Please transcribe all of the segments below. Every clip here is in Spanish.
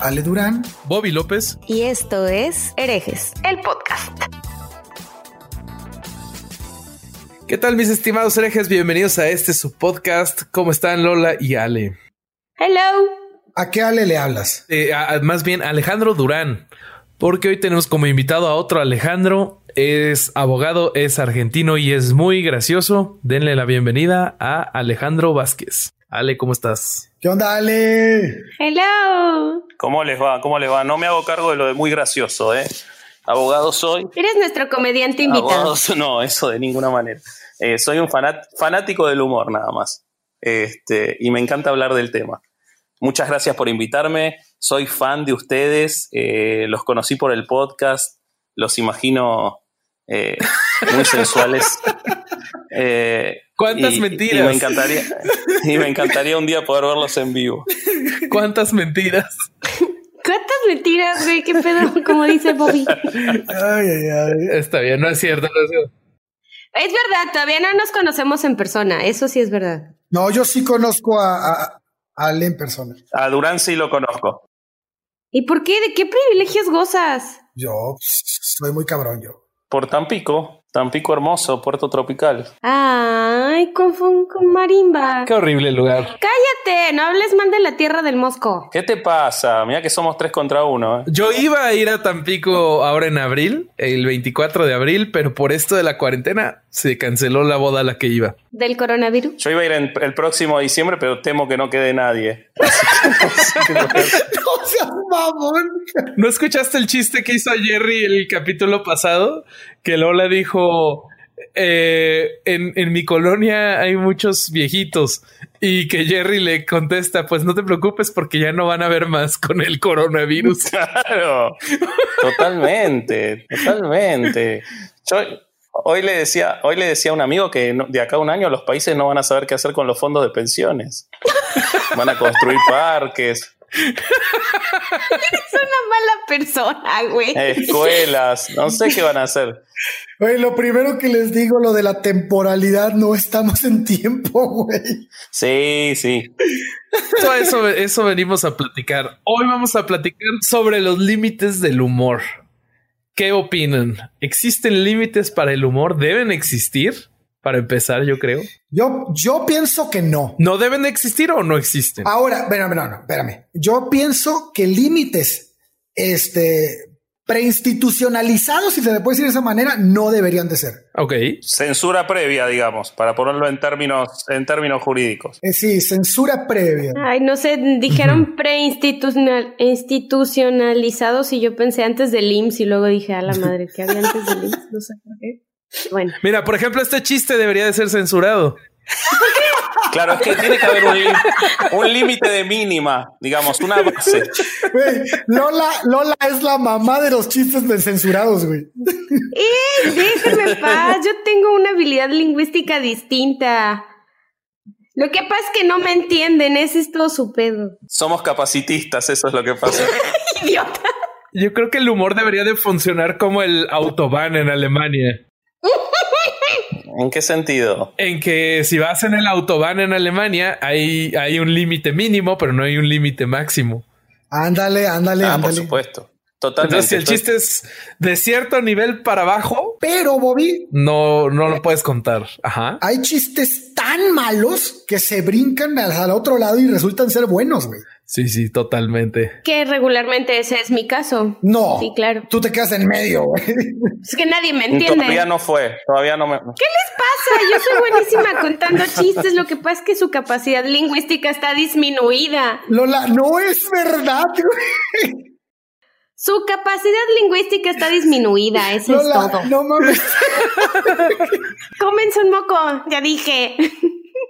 Ale Durán, Bobby López y esto es Herejes, el podcast. ¿Qué tal mis estimados herejes? Bienvenidos a este su podcast. ¿Cómo están Lola y Ale? Hello. ¿A qué Ale le hablas? Eh, más bien Alejandro Durán, porque hoy tenemos como invitado a otro Alejandro. Es abogado, es argentino y es muy gracioso. Denle la bienvenida a Alejandro Vázquez. Ale, ¿cómo estás? ¿Qué onda, Ale? Hello. ¿Cómo les va? ¿Cómo les va? No me hago cargo de lo de muy gracioso, ¿eh? Abogado soy. Eres nuestro comediante invitado. no, eso de ninguna manera. Eh, soy un fanático del humor, nada más. Este, y me encanta hablar del tema. Muchas gracias por invitarme. Soy fan de ustedes. Eh, los conocí por el podcast. Los imagino eh, muy sensuales. ¿Cuántas mentiras? me, encantaría, y me encantaría un día poder verlos en vivo. ¿Cuántas mentiras? ¿Cuántas mentiras, güey? ¿Qué pedo? Como dice Bobby. Ay, ay, ay. Está bien, no es cierto. No es, cierto. es verdad, todavía no nos conocemos en persona. Eso sí es verdad. No, yo sí conozco a, a, Ale en persona. A Durán sí lo conozco. ¿Y por qué? ¿De qué privilegios gozas? Yo soy muy cabrón, yo. Por Tampico. Tampico hermoso, puerto tropical. Ay, con, con marimba. Qué horrible lugar. Cállate, no hables mal de la tierra del Mosco. ¿Qué te pasa? Mira que somos tres contra uno. ¿eh? Yo iba a ir a Tampico ahora en abril, el 24 de abril, pero por esto de la cuarentena se canceló la boda a la que iba. ¿Del coronavirus? Yo iba a ir el próximo diciembre, pero temo que no quede nadie. no seas mamón. ¿No escuchaste el chiste que hizo Jerry el capítulo pasado? Que Lola dijo, eh, en, en, mi colonia hay muchos viejitos y que Jerry le contesta, pues no te preocupes porque ya no van a ver más con el coronavirus. Claro, totalmente, totalmente. Yo hoy le decía, hoy le decía a un amigo que de acá a un año los países no van a saber qué hacer con los fondos de pensiones. Van a construir parques, Eres una mala persona, güey. Escuelas, no sé qué van a hacer. Güey, lo primero que les digo, lo de la temporalidad, no estamos en tiempo, güey. Sí, sí. Eso, eso venimos a platicar. Hoy vamos a platicar sobre los límites del humor. ¿Qué opinan? ¿Existen límites para el humor? ¿Deben existir? Para empezar, yo creo. Yo, yo pienso que no. ¿No deben existir o no existen? Ahora, espérame, no, no, espérame. Yo pienso que límites, este, preinstitucionalizados, si se le puede decir de esa manera, no deberían de ser. Ok. Censura previa, digamos, para ponerlo en términos, en términos jurídicos. Eh, sí, censura previa. Ay, no sé, dijeron preinstitucionalizados y yo pensé antes del IMSS y luego dije, a la madre, ¿qué había antes del IMSS? No sé por qué. Bueno. Mira, por ejemplo, este chiste debería de ser censurado. Claro, es que tiene que haber un límite de mínima, digamos, una base. Lola, Lola es la mamá de los chistes censurados, güey. ¡Eh! Déjenme paz. Yo tengo una habilidad lingüística distinta. Lo que pasa es que no me entienden, ese es todo su pedo. Somos capacitistas, eso es lo que pasa. Idiota. Yo creo que el humor debería de funcionar como el autobahn en Alemania. ¿En qué sentido? En que si vas en el autobahn en Alemania, hay, hay un límite mínimo, pero no hay un límite máximo. Ándale, ándale, ah, ándale. Por supuesto. Totalmente. Entonces, si el chiste es de cierto nivel para abajo, pero Bobby, no, no lo puedes contar. Ajá. Hay chistes tan malos que se brincan al otro lado y resultan ser buenos, güey. Sí, sí, totalmente. Que regularmente ese es mi caso. No. Sí, claro. Tú te quedas en medio, güey. Es que nadie me entiende. Todavía no fue, todavía no me... ¿Qué les pasa? Yo soy buenísima contando chistes. Lo que pasa es que su capacidad lingüística está disminuida. Lola, no es verdad, güey. Su capacidad lingüística está disminuida, eso es todo. No mames. Cómense un moco, ya dije.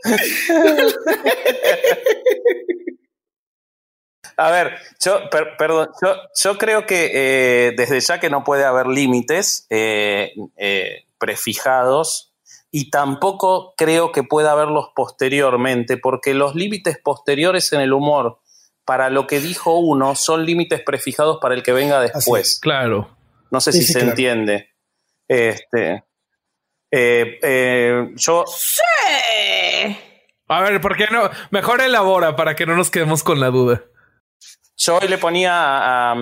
A ver, yo, perdón, yo, creo que eh, desde ya que no puede haber límites eh, eh, prefijados y tampoco creo que pueda haberlos posteriormente, porque los límites posteriores en el humor para lo que dijo uno son límites prefijados para el que venga después. Claro. No sé si se entiende. Este, yo. Sí. A ver, ¿por qué no? Mejor elabora para que no nos quedemos con la duda. Yo hoy le ponía,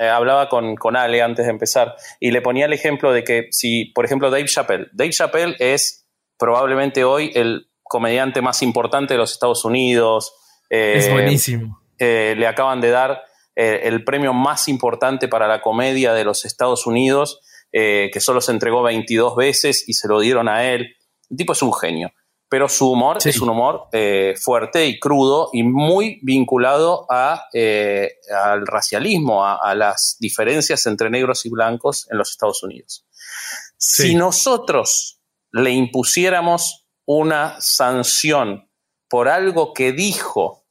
eh, hablaba con, con, Ale antes de empezar, y le ponía el ejemplo de que si, por ejemplo, Dave Chappelle, Dave Chappelle es probablemente hoy el comediante más importante de los Estados Unidos. Eh, es buenísimo. Eh, le acaban de dar el premio más importante para la comedia de los Estados Unidos, que solo se entregó 22 veces y se lo dieron a él. El tipo es un genio pero su humor es un humor eh, fuerte y crudo y muy vinculado a, eh, al racialismo, a, las diferencias entre negros y blancos en los Estados Unidos. Si nosotros le impusiéramos una sanción por algo que dijo,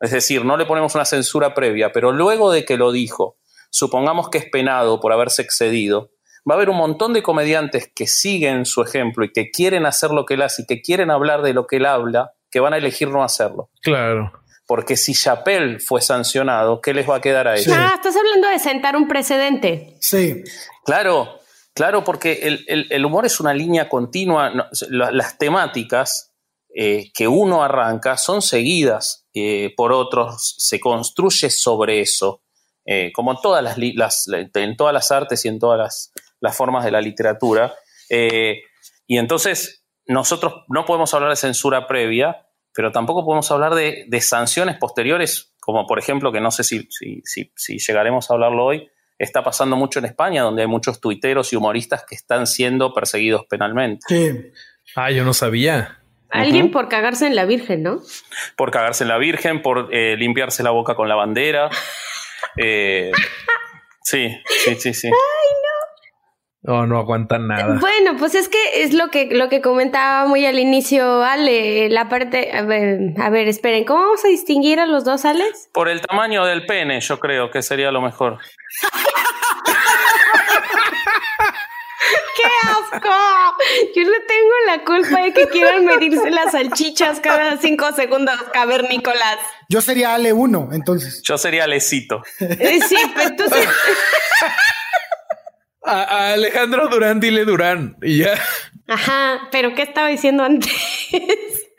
es decir, no le ponemos una censura previa, pero luego de que lo dijo, supongamos que es penado por haberse excedido, va a haber un montón de comediantes que siguen su ejemplo y que quieren hacer lo que él hace y que quieren hablar de lo que él habla, que van a elegir no hacerlo. Claro. Porque si Chappelle fue sancionado, ¿qué les va a quedar a ellos? Ah, estás hablando de sentar un precedente. Sí. Claro, claro, porque el, humor es una línea continua. las temáticas eh, que uno arranca son seguidas eh, por otros, se construye sobre eso. Eh, como todas las, en todas las artes y en todas las, las formas de la literatura. Eh, y entonces nosotros no podemos hablar de censura previa, pero tampoco podemos hablar de, sanciones posteriores, como por ejemplo, que no sé si, si, llegaremos a hablarlo hoy, está pasando mucho en España, donde hay muchos tuiteros y humoristas que están siendo perseguidos penalmente. Sí. Ah, yo no sabía. Alguien por cagarse en la Virgen, ¿no? Por cagarse en la Virgen, por eh, limpiarse la boca con la bandera. Eh, sí, sí, sí, sí. No, no aguantan nada. Bueno, pues es que es lo que, lo que comentaba muy al inicio Ale, la parte, a ver, a ver, esperen, ¿cómo vamos a distinguir a los dos Ales? Por el tamaño del pene, yo creo que sería lo mejor. ¡Qué asco! Yo no tengo la culpa de que quieran medirse las salchichas cada cinco segundos, cavernícolas. Yo sería Ale 1, entonces. Yo sería Alecito. Eh, sí, pero entonces... A, Alejandro Durán, dile Durán y ya. Ajá, pero ¿qué estaba diciendo antes?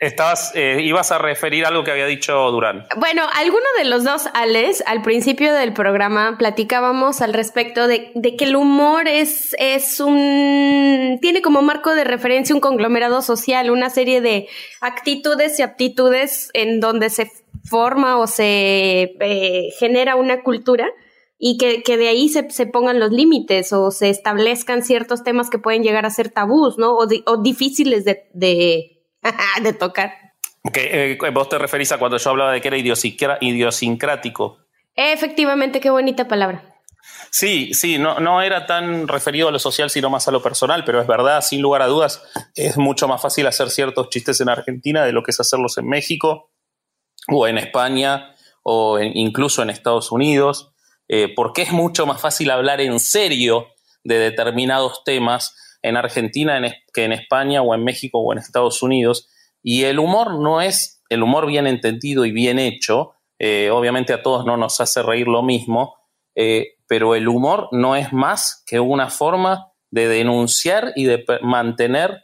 Estabas, eh, ibas a referir algo que había dicho Durán. Bueno, alguno de los dos, Alex, al principio del programa platicábamos al respecto de, de, que el humor es, es un. tiene como marco de referencia un conglomerado social, una serie de actitudes y aptitudes en donde se forma o se eh, genera una cultura y que, que de ahí se, se, pongan los límites o se establezcan ciertos temas que pueden llegar a ser tabús, ¿no? O, o difíciles de, de, de tocar. Que, eh, vos te referís a cuando yo hablaba de que era idiosincrático. Efectivamente, qué bonita palabra. Sí, sí, no, no era tan referido a lo social, sino más a lo personal, pero es verdad, sin lugar a dudas, es mucho más fácil hacer ciertos chistes en Argentina de lo que es hacerlos en México o en España o incluso en Estados Unidos. Eh, porque es mucho más fácil hablar en serio de determinados temas en Argentina que en España o en México o en Estados Unidos. Y el humor no es el humor bien entendido y bien hecho. Eh, obviamente a todos no nos hace reír lo mismo, eh, pero el humor no es más que una forma de denunciar y de mantener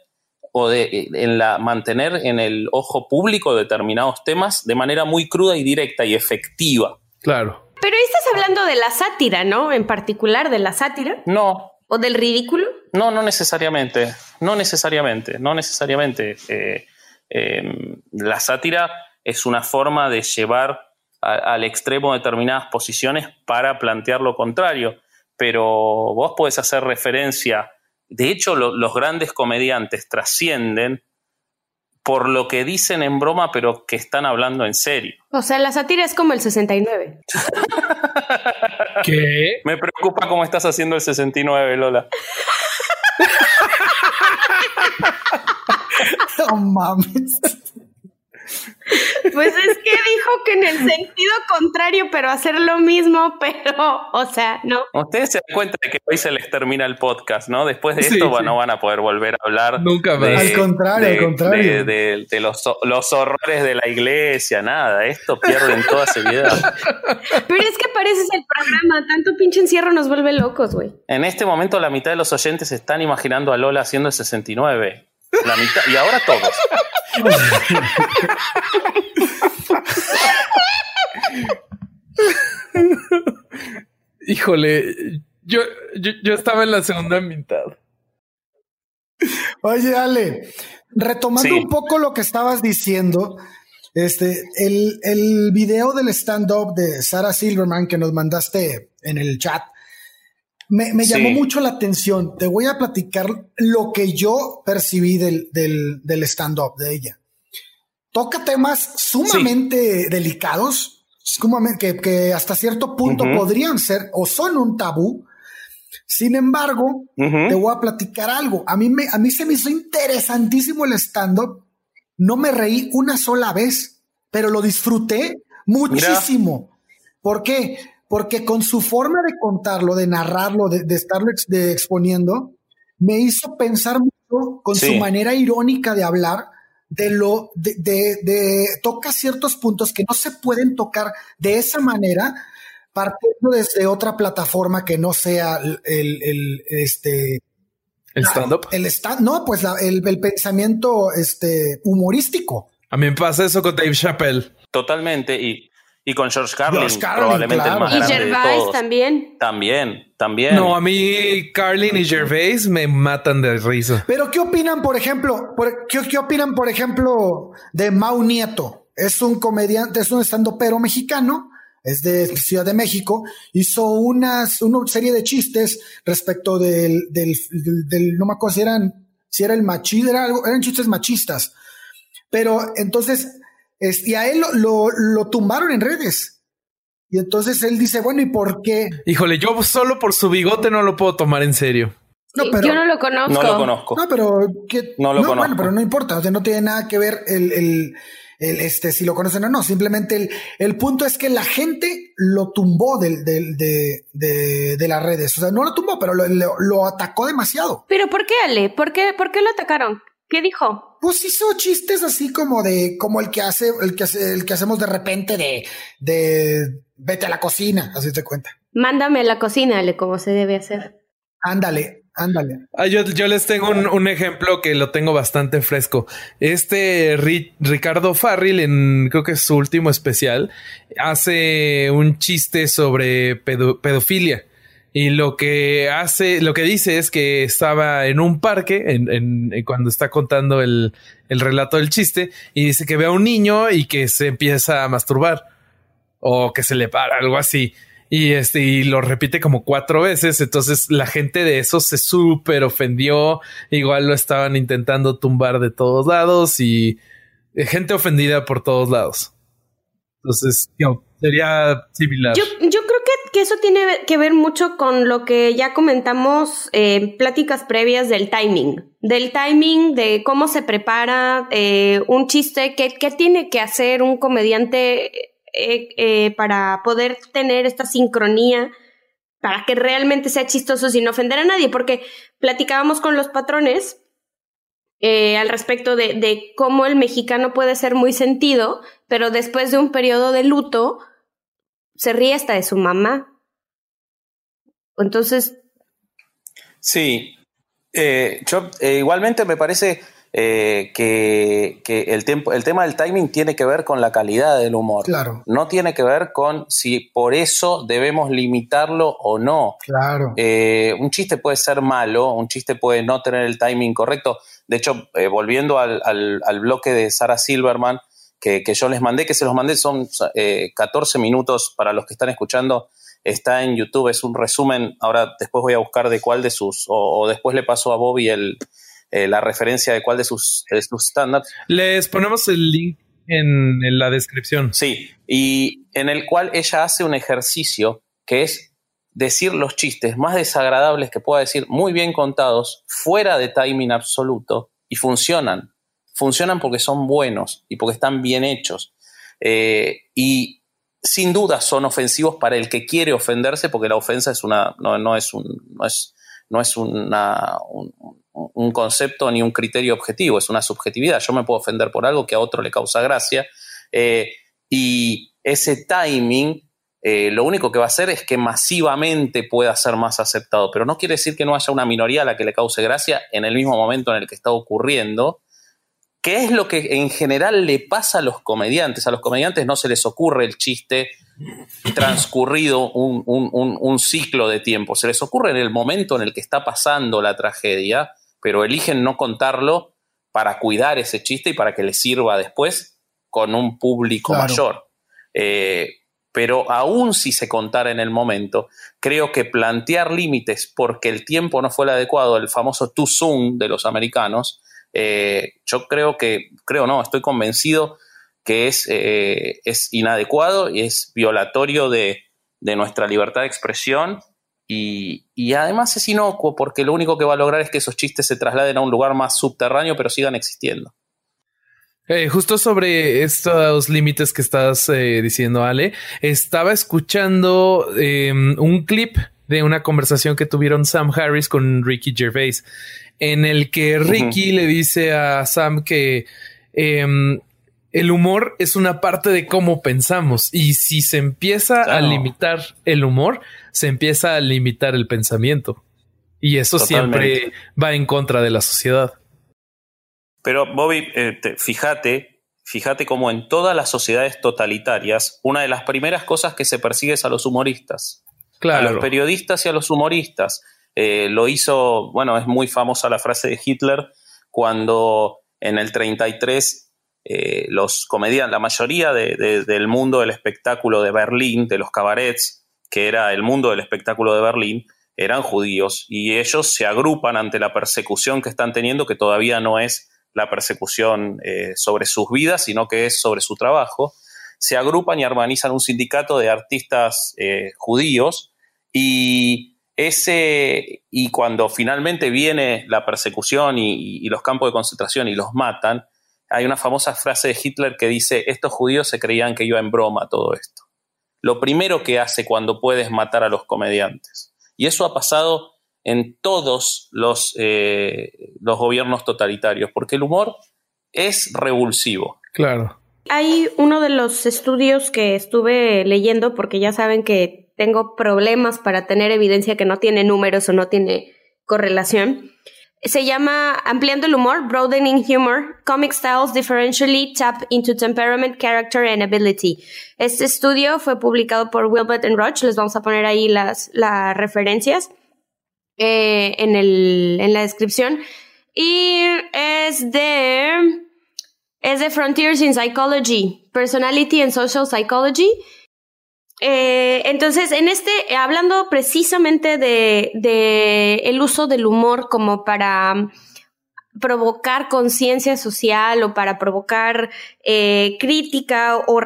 o de en la, mantener en el ojo público determinados temas de manera muy cruda y directa y efectiva. Claro. Pero ahí estás hablando de la sátira, ¿no? En particular, de la sátira. No. ¿O del ridículo? No, no necesariamente. No necesariamente. No necesariamente. Eh, em, la sátira es una forma de llevar al extremo determinadas posiciones para plantear lo contrario. Pero vos podés hacer referencia. De hecho, los grandes comediantes trascienden por lo que dicen en broma, pero que están hablando en serio. O sea, la sátira es como el 69. ¿Qué? Me preocupa cómo estás haciendo el 69, Lola. no mames. Pues es que dijo que en el sentido contrario, pero hacer lo mismo, pero, o sea, no. Ustedes se dan cuenta de que hoy se les termina el podcast, ¿no? Después de esto no van a poder volver a hablar. Nunca más. al contrario, al contrario. De, los, los, horrores de la iglesia, nada. Esto pierden toda seriedad. Pero es que pareces el programa. Tanto pinche encierro nos vuelve locos, güey. En este momento, la mitad de los oyentes están imaginando a Lola haciendo el 69. La mitad, y ahora todos. Híjole, yo, yo, estaba en la segunda mitad. Oye, Ale, retomando un poco lo que estabas diciendo, este, el, el video del stand-up de Sarah Silverman que nos mandaste en el chat, me, llamó mucho la atención. Te voy a platicar lo que yo percibí del, del, stand-up de ella. Toca temas sumamente delicados, que, que, hasta cierto punto podrían ser o son un tabú. Sin embargo, te voy a platicar algo. A mí, me, a mí se me hizo interesantísimo el stand-up. No me reí una sola vez, pero lo disfruté muchísimo. ¿Por qué? porque con su forma de contarlo, de narrarlo, de, estarlo exponiendo, me hizo pensar mucho con su manera irónica de hablar de lo de, de, toca ciertos puntos que no se pueden tocar de esa manera partiendo desde otra plataforma que no sea el, este el stand up el stand no pues el, el, pensamiento este humorístico. A mí me pasa eso con Dave Chappelle. Totalmente y y con George Carlin, probablemente el más y Gervais también. También, también. No, a mí Carlin y Gervais me matan de risa. Pero ¿qué opinan, por ejemplo? ¿qué, opinan, por ejemplo, de Mau Nieto? Es un comediante, es un estandopero mexicano, es de Ciudad de México, hizo unas, una serie de chistes respecto del, del, del, no me acuerdo si eran, si era el machismo, era algo, eran chistes machistas. Pero entonces y a él lo, tumbaron en redes. Y entonces él dice, bueno, ¿y por qué? Híjole, yo solo por su bigote no lo puedo tomar en serio. No, pero, yo no lo conozco. No lo conozco. No, pero no lo conozco. Bueno, pero no importa, o sea, no tiene nada que ver el, el, este, si lo conocen o no. Simplemente el, el punto es que la gente lo tumbó del, del, de, de, de, las redes. O sea, no lo tumbó, pero lo, lo, atacó demasiado. ¿Pero por qué, Ale? ¿Por qué, por qué lo atacaron? ¿Qué dijo? Pues hizo chistes así como de, como el que hace, el que hace, el que hacemos de repente de, de vete a la cocina, así te cuenta. Mándame a la cocina, Ale, como se debe hacer. Ándale, ándale. Ah, yo, yo, les tengo un, un, ejemplo que lo tengo bastante fresco. Este Ricardo Farril, en creo que es su último especial, hace un chiste sobre pedofilia. Y lo que hace, lo que dice es que estaba en un parque en, cuando está contando el, el, relato del chiste y dice que ve a un niño y que se empieza a masturbar o que se le para, algo así. Y este, y lo repite como cuatro veces. Entonces la gente de eso se súper ofendió. Igual lo estaban intentando tumbar de todos lados y eh, gente ofendida por todos lados. Entonces, sería similar. Yo, yo que, eso tiene que ver mucho con lo que ya comentamos en eh, pláticas previas del timing. Del timing, de cómo se prepara eh, un chiste, qué, qué, tiene que hacer un comediante eh, para poder tener esta sincronía, para que realmente sea chistoso sin ofender a nadie. Porque platicábamos con los patrones eh, al respecto de, de, cómo el mexicano puede ser muy sentido, pero después de un periodo de luto se ríe hasta de su mamá. Entonces... Sí, eh, yo eh, igualmente me parece que, que, el, tiempo, el tema del timing tiene que ver con la calidad del humor. Claro. No tiene que ver con si por eso debemos limitarlo o no. Claro. un chiste puede ser malo, un chiste puede no tener el timing correcto. De hecho, eh, volviendo al, bloque de Sara Silverman, que, yo les mandé, que se los mandé, son 14 eh, minutos para los que están escuchando. Está en YouTube, es un resumen. Ahora después voy a buscar de cuál de sus, o, después le paso a Bobby el, eh, la referencia de cuál de sus, de sus Les ponemos el link en, en la descripción. Sí, y en el cual ella hace un ejercicio que es decir los chistes más desagradables que pueda decir, muy bien contados, fuera de timing absoluto, y funcionan. Funcionan porque son buenos y porque están bien hechos. y sin duda son ofensivos para el que quiere ofenderse, porque la ofensa es una, no, es un, no es, no es una, un, concepto ni un criterio objetivo, es una subjetividad. Yo me puedo ofender por algo que a otro le causa gracia. Eh, y ese timing eh, lo único que va a hacer es que masivamente pueda ser más aceptado, pero no quiere decir que no haya una minoría a la que le cause gracia en el mismo momento en el que está ocurriendo, ¿Qué es lo que en general le pasa a los comediantes? A los comediantes no se les ocurre el chiste transcurrido un, ciclo de tiempo, se les ocurre en el momento en el que está pasando la tragedia, pero eligen no contarlo para cuidar ese chiste y para que les sirva después con un público mayor. Eh, pero aún si se contara en el momento, creo que plantear límites porque el tiempo no fue el adecuado, el famoso too soon de los americanos, eh, yo creo que, creo no, estoy convencido que es, eh, es inadecuado y es violatorio de, nuestra libertad de expresión y, además es inocuo porque lo único que va a lograr es que esos chistes se trasladen a un lugar más subterráneo pero sigan existiendo. Eh, justo sobre estos límites que estás diciendo, Ale, estaba escuchando em, un clip de una conversación que tuvieron Sam Harris con Ricky Gervais en el que Ricky le dice a Sam que em, el humor es una parte de cómo pensamos y si se empieza a limitar el humor, se empieza a limitar el pensamiento. Y eso siempre va en contra de la sociedad. Pero Bobby, eh, fíjate, fíjate cómo en todas las sociedades totalitarias, una de las primeras cosas que se persigue es a los humoristas. Claro. A los periodistas y a los humoristas. Eh, lo hizo, bueno, es muy famosa la frase de Hitler cuando en el 33 eh, los comediantes, la mayoría del mundo del espectáculo de Berlín, de los cabarets, que era el mundo del espectáculo de Berlín, eran judíos y ellos se agrupan ante la persecución que están teniendo, que todavía no es la persecución eh, sobre sus vidas, sino que es sobre su trabajo. Se agrupan y organizan un sindicato de artistas judíos y ese, y cuando finalmente viene la persecución y, los campos de concentración y los matan, hay una famosa frase de Hitler que dice, estos judíos se creían que iba en broma todo esto. Lo primero que hace cuando puedes matar a los comediantes. Y eso ha pasado en todos los, eh, los gobiernos totalitarios, porque el humor es revulsivo. Claro. Hay uno de los estudios que estuve leyendo, porque ya saben que tengo problemas para tener evidencia que no tiene números o no tiene correlación. Se llama Ampliando el humor, Broadening Humor, Comic Styles Differentially Tap into Temperament, Character and Ability. Este estudio fue publicado por Wilbert and Roach, les vamos a poner ahí las, las referencias eh, en, el, en la descripción. Y es de, es de Frontiers in Psychology, Personality and Social Psychology. Eh, entonces, en este, hablando precisamente de, de, el uso del humor como para um, provocar conciencia social o para provocar eh, crítica o,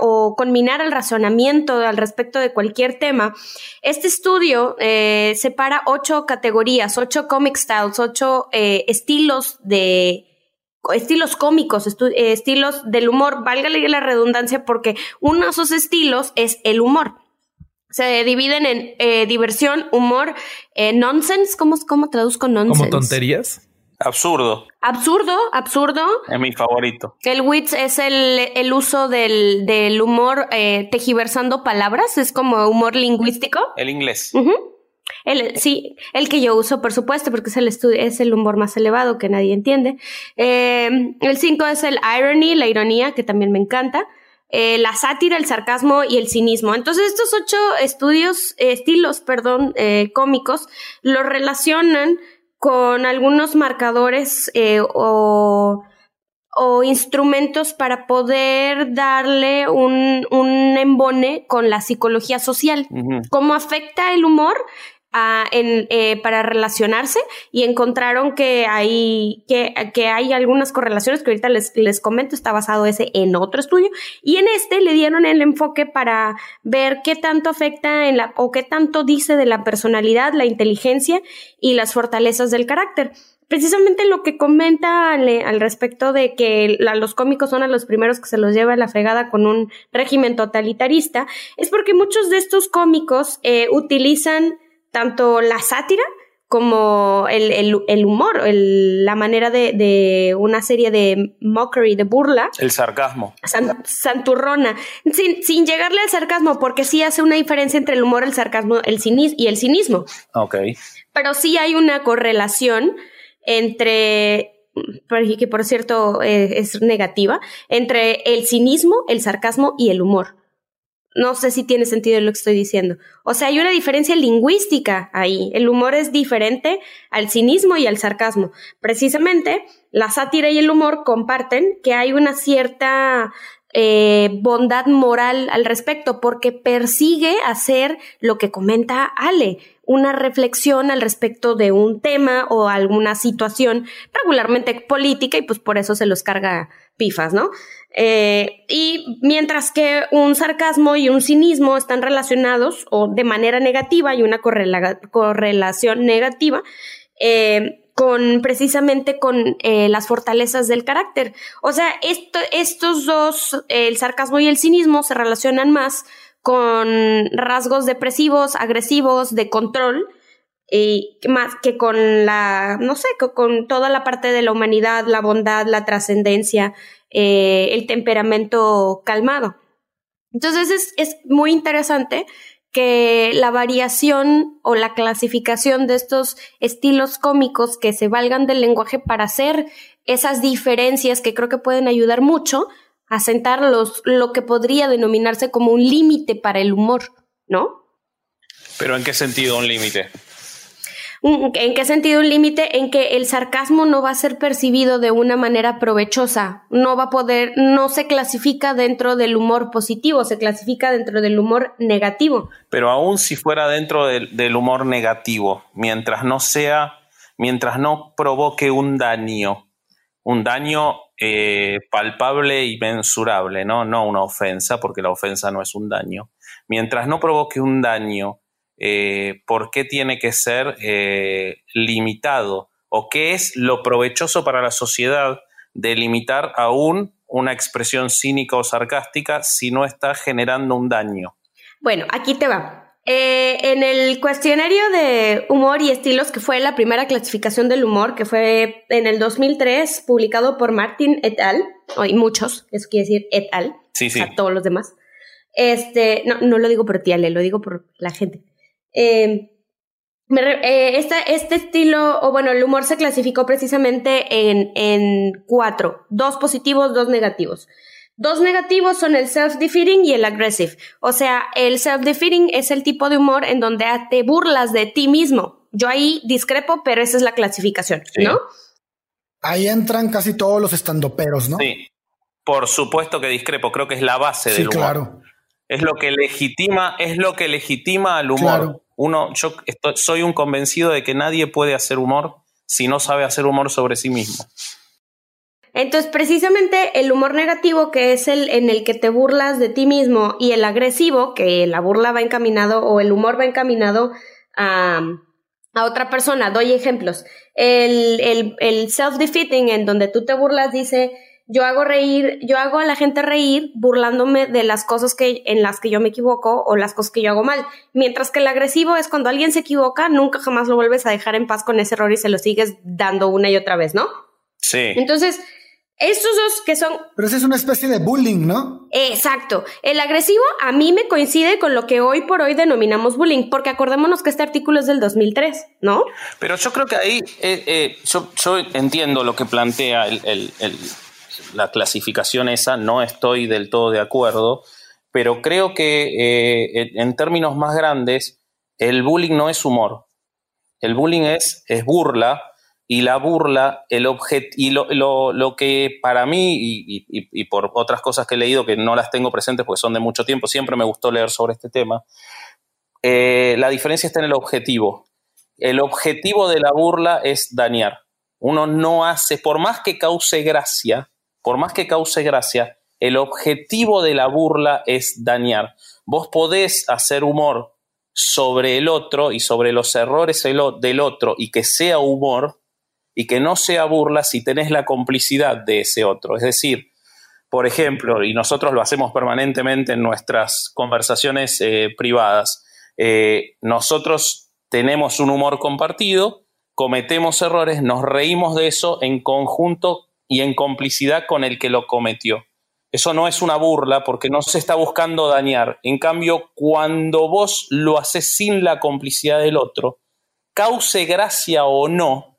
o combinar el razonamiento al respecto de cualquier tema, este estudio eh, separa ocho categorías, ocho comic styles, ocho eh, estilos de, estilos cómicos, eh, estilos del humor, válgale la redundancia, porque uno de esos estilos es el humor. Se dividen en eh, diversión, humor, eh, nonsense, ¿cómo, ¿cómo traduzco nonsense? ¿Como tonterías? Absurdo. Absurdo, absurdo. Es mi favorito. El wits es el, uso del, humor tejiversando palabras, es como humor lingüístico. El inglés. El, sí, el que yo uso, por supuesto, porque es el, es el humor más elevado que nadie entiende. Eh, el 5 es el irony, la ironía, que también me encanta. Eh, la sátira, el sarcasmo y el cinismo. Entonces, estos ocho estudios, estilos, perdón, eh, cómicos, los relacionan con algunos marcadores o, o, instrumentos para poder darle un, un embone con la psicología social. ¿Cómo afecta el humor? En, eh, para relacionarse y encontraron que hay, que, que, hay algunas correlaciones que ahorita les, les comento, está basado ese en otro estudio y en este le dieron el enfoque para ver qué tanto afecta en la, o qué tanto dice de la personalidad, la inteligencia y las fortalezas del carácter. precisamente lo que comenta al respecto de que los cómicos son a los primeros que se los lleva a la fregada con un régimen totalitarista, es porque muchos de estos cómicos eh, utilizan tanto la sátira como el, humor, la manera de, una serie de mockery, de burla. El sarcasmo. santurrona. Sin, sin, llegarle al sarcasmo, porque sí hace una diferencia entre el humor, el sarcasmo el y el cinismo. Ok. Pero sí hay una correlación entre que por cierto eh, es negativa, entre el cinismo, el sarcasmo y el humor. No sé si tiene sentido lo que estoy diciendo. O sea, hay una diferencia lingüística ahí. El humor es diferente al cinismo y al sarcasmo. Precisamente, la sátira y el humor comparten que hay una cierta eh, bondad moral al respecto, porque persigue hacer lo que comenta Ale, una reflexión al respecto de un tema o alguna situación regularmente política y pues por eso se los carga pifas, ¿no? Eh, y mientras que un sarcasmo y un cinismo están relacionados o de manera negativa y una correlación negativa, eh, con precisamente con eh, las fortalezas del carácter. O sea, estos dos, el sarcasmo y el cinismo, se relacionan más con rasgos depresivos, agresivos, de control, más que con la, no sé, con, toda la parte de la humanidad, la bondad, la trascendencia, eh, el temperamento calmado. Entonces es, es muy interesante que la variación o la clasificación de estos estilos cómicos que se valgan del lenguaje para hacer esas diferencias que creo que pueden ayudar mucho a sentar lo que podría denominarse como un límite para el humor, ¿no? ¿Pero en qué sentido un límite? ¿En qué sentido un límite? En que el sarcasmo no va a ser percibido de una manera provechosa, no va a poder, no se clasifica dentro del humor positivo, se clasifica dentro del humor negativo. Pero aún si fuera dentro del, humor negativo, mientras no sea, mientras no provoque un daño, un daño eh, palpable y mensurable, ¿no? no una ofensa, porque la ofensa no es un daño. Mientras no provoque un daño eh, por qué tiene que ser eh, limitado o qué es lo provechoso para la sociedad de limitar aún una expresión cínica o sarcástica si no está generando un daño. Bueno, aquí te va. Eh, en el cuestionario de humor y estilos, que fue la primera clasificación del humor, que fue en el 2003, publicado por Martin et al, y muchos, eso quiere decir et al, sí, sí. a todos los demás. Este, no, no lo digo por ti, Ale, lo digo por la gente. Eh, eh, este estilo, o bueno, el humor se clasificó precisamente en, en cuatro, dos positivos, dos negativos. Dos negativos son el self-defeating y el aggressive. O sea, el self-defeating es el tipo de humor en donde te burlas de ti mismo. Yo ahí discrepo, pero esa es la clasificación, ¿no? Ahí entran casi todos los estandoperos, ¿no? Sí. Por supuesto que discrepo, creo que es la base del humor. Claro. Es lo que legitima, es lo que legitima al humor. Uno, yo soy un convencido de que nadie puede hacer humor si no sabe hacer humor sobre sí mismo. Entonces, precisamente el humor negativo, que es el en el que te burlas de ti mismo, y el agresivo, que la burla va encaminado o el humor va encaminado a, a otra persona. Doy ejemplos. El, el, el self-defeating, en donde tú te burlas, dice, yo hago reír, yo hago a la gente reír burlándome de las cosas que, en las que yo me equivoco o las cosas que yo hago mal. Mientras que el agresivo es cuando alguien se equivoca, nunca jamás lo vuelves a dejar en paz con ese error y se lo sigues dando una y otra vez, ¿no? Sí. Entonces, estos dos que son... Pero eso es una especie de bullying, ¿no? Exacto. El agresivo a mí me coincide con lo que hoy por hoy denominamos bullying, porque acordémonos que este artículo es del 2003, ¿no? Pero yo creo que ahí eh, eh, yo, entiendo lo que plantea el la clasificación esa, no estoy del todo de acuerdo, pero creo que eh, en términos más grandes, el bullying no es humor. El bullying es, es burla y la burla, el y lo, que para mí, y, por otras cosas que he leído que no las tengo presentes porque son de mucho tiempo, siempre me gustó leer sobre este tema, eh, la diferencia está en el objetivo. El objetivo de la burla es dañar. Uno no hace, por más que cause gracia, por más que cause gracia, el objetivo de la burla es dañar. Vos podés hacer humor sobre el otro y sobre los errores del otro y que sea humor y que no sea burla si tenés la complicidad de ese otro. Es decir, por ejemplo, y nosotros lo hacemos permanentemente en nuestras conversaciones eh, privadas, eh, nosotros tenemos un humor compartido, cometemos errores, nos reímos de eso en conjunto y en complicidad con el que lo cometió. Eso no es una burla porque no se está buscando dañar. En cambio, cuando vos lo haces sin la complicidad del otro, cause gracia o no,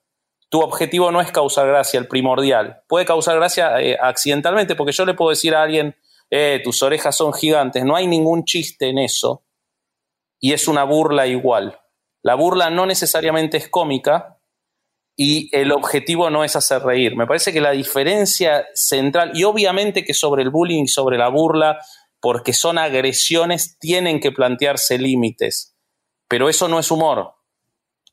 tu objetivo no es causar gracia, el primordial. Puede causar gracia eh, accidentalmente porque yo le puedo decir a alguien, eh, tus orejas son gigantes, no hay ningún chiste en eso y es una burla igual. La burla no necesariamente es cómica, y el objetivo no es hacer reír. Me parece que la diferencia central, y obviamente que sobre el bullying, sobre la burla, porque son agresiones, tienen que plantearse límites, pero eso no es humor.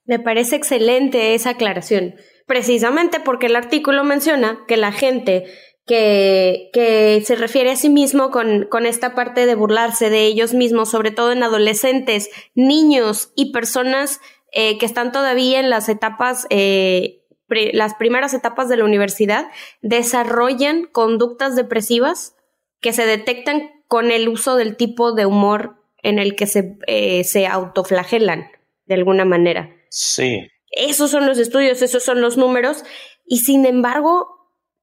Me parece excelente esa aclaración, precisamente porque el artículo menciona que la gente que, que, se refiere a sí mismo con, con, esta parte de burlarse de ellos mismos, sobre todo en adolescentes, niños y personas eh, que están todavía en las etapas, eh, las primeras etapas de la universidad, desarrollan conductas depresivas que se detectan con el uso del tipo de humor en el que se, eh, se autoflagelan de alguna manera. Sí. Esos son los estudios, esos son los números, y sin embargo,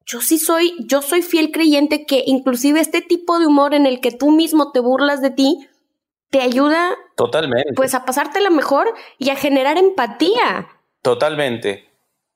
yo sí soy, yo soy fiel creyente que inclusive este tipo de humor en el que tú mismo te burlas de ti, te ayuda Totalmente. pues a pasártela mejor y a generar empatía. Totalmente.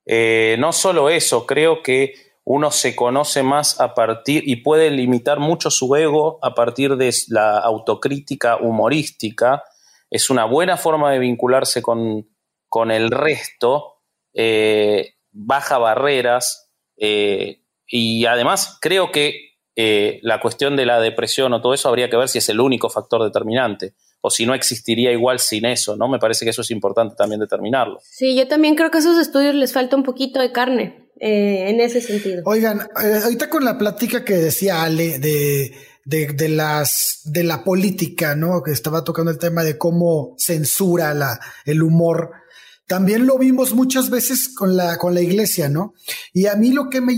Eh, no solo eso, creo que uno se conoce más a partir y puede limitar mucho su ego a partir de la autocrítica humorística. Es una buena forma de vincularse con, con el resto, eh, baja barreras eh, y además creo que eh, la cuestión de la depresión o todo eso habría que ver si es el único factor determinante o si no existiría igual sin eso, ¿no? Me parece que eso es importante también determinarlo. Sí, yo también creo que a esos estudios les falta un poquito de carne eh, en ese sentido. Oigan, eh, ahorita con la plática que decía Ale de, de, las, de la política, ¿no? Que estaba tocando el tema de cómo censura la, el humor. También lo vimos muchas veces con la, con la iglesia, ¿no? Y a mí lo que me,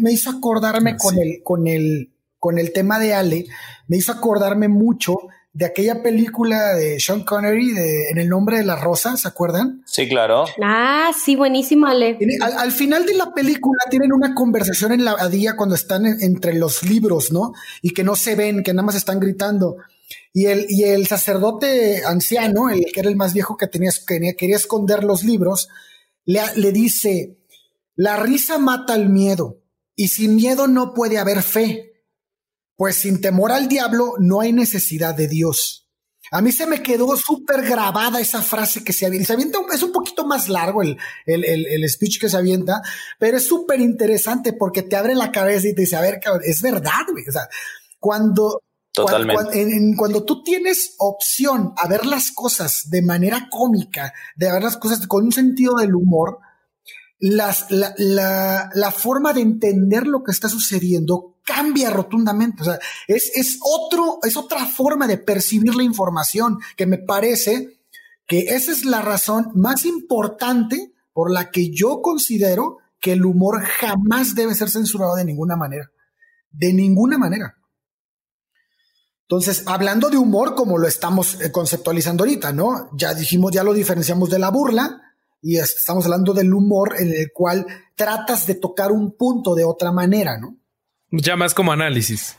me hizo acordarme ah, con, el, con, el, con el tema de Ale, me hizo acordarme mucho de aquella película de Sean Connery de En el nombre de la rosa, ¿se acuerdan? Sí, claro. Ah, sí, buenísimo, Ale. Al, final de la película tienen una conversación en la día cuando están entre los libros, ¿no? Y que no se ven, que nada más están gritando. Y el, y el sacerdote anciano, el que era el más viejo que tenía, quería esconder los libros, le, le dice, la risa mata el miedo y sin miedo no puede haber fe, pues sin temor al diablo no hay necesidad de Dios. A mí se me quedó súper grabada esa frase que se avienta. Se avienta es un poquito más largo el, el, el, speech que se avienta, pero es súper interesante porque te abre la cabeza y te dice, a ver, es verdad, güey. O sea, cuando, Totalmente. Cuando, tú tienes opción a ver las cosas de manera cómica, de ver las cosas con un sentido del humor, las, la, la, la, forma de entender lo que está sucediendo cambia rotundamente. O sea, es, es, otro, es otra forma de percibir la información que me parece que esa es la razón más importante por la que yo considero que el humor jamás debe ser censurado de ninguna manera. De ninguna manera. Entonces, hablando de humor, como lo estamos eh, conceptualizando ahorita, ¿no? Ya dijimos, ya lo diferenciamos de la burla y estamos hablando del humor en el cual tratas de tocar un punto de otra manera, ¿no? Ya más como análisis.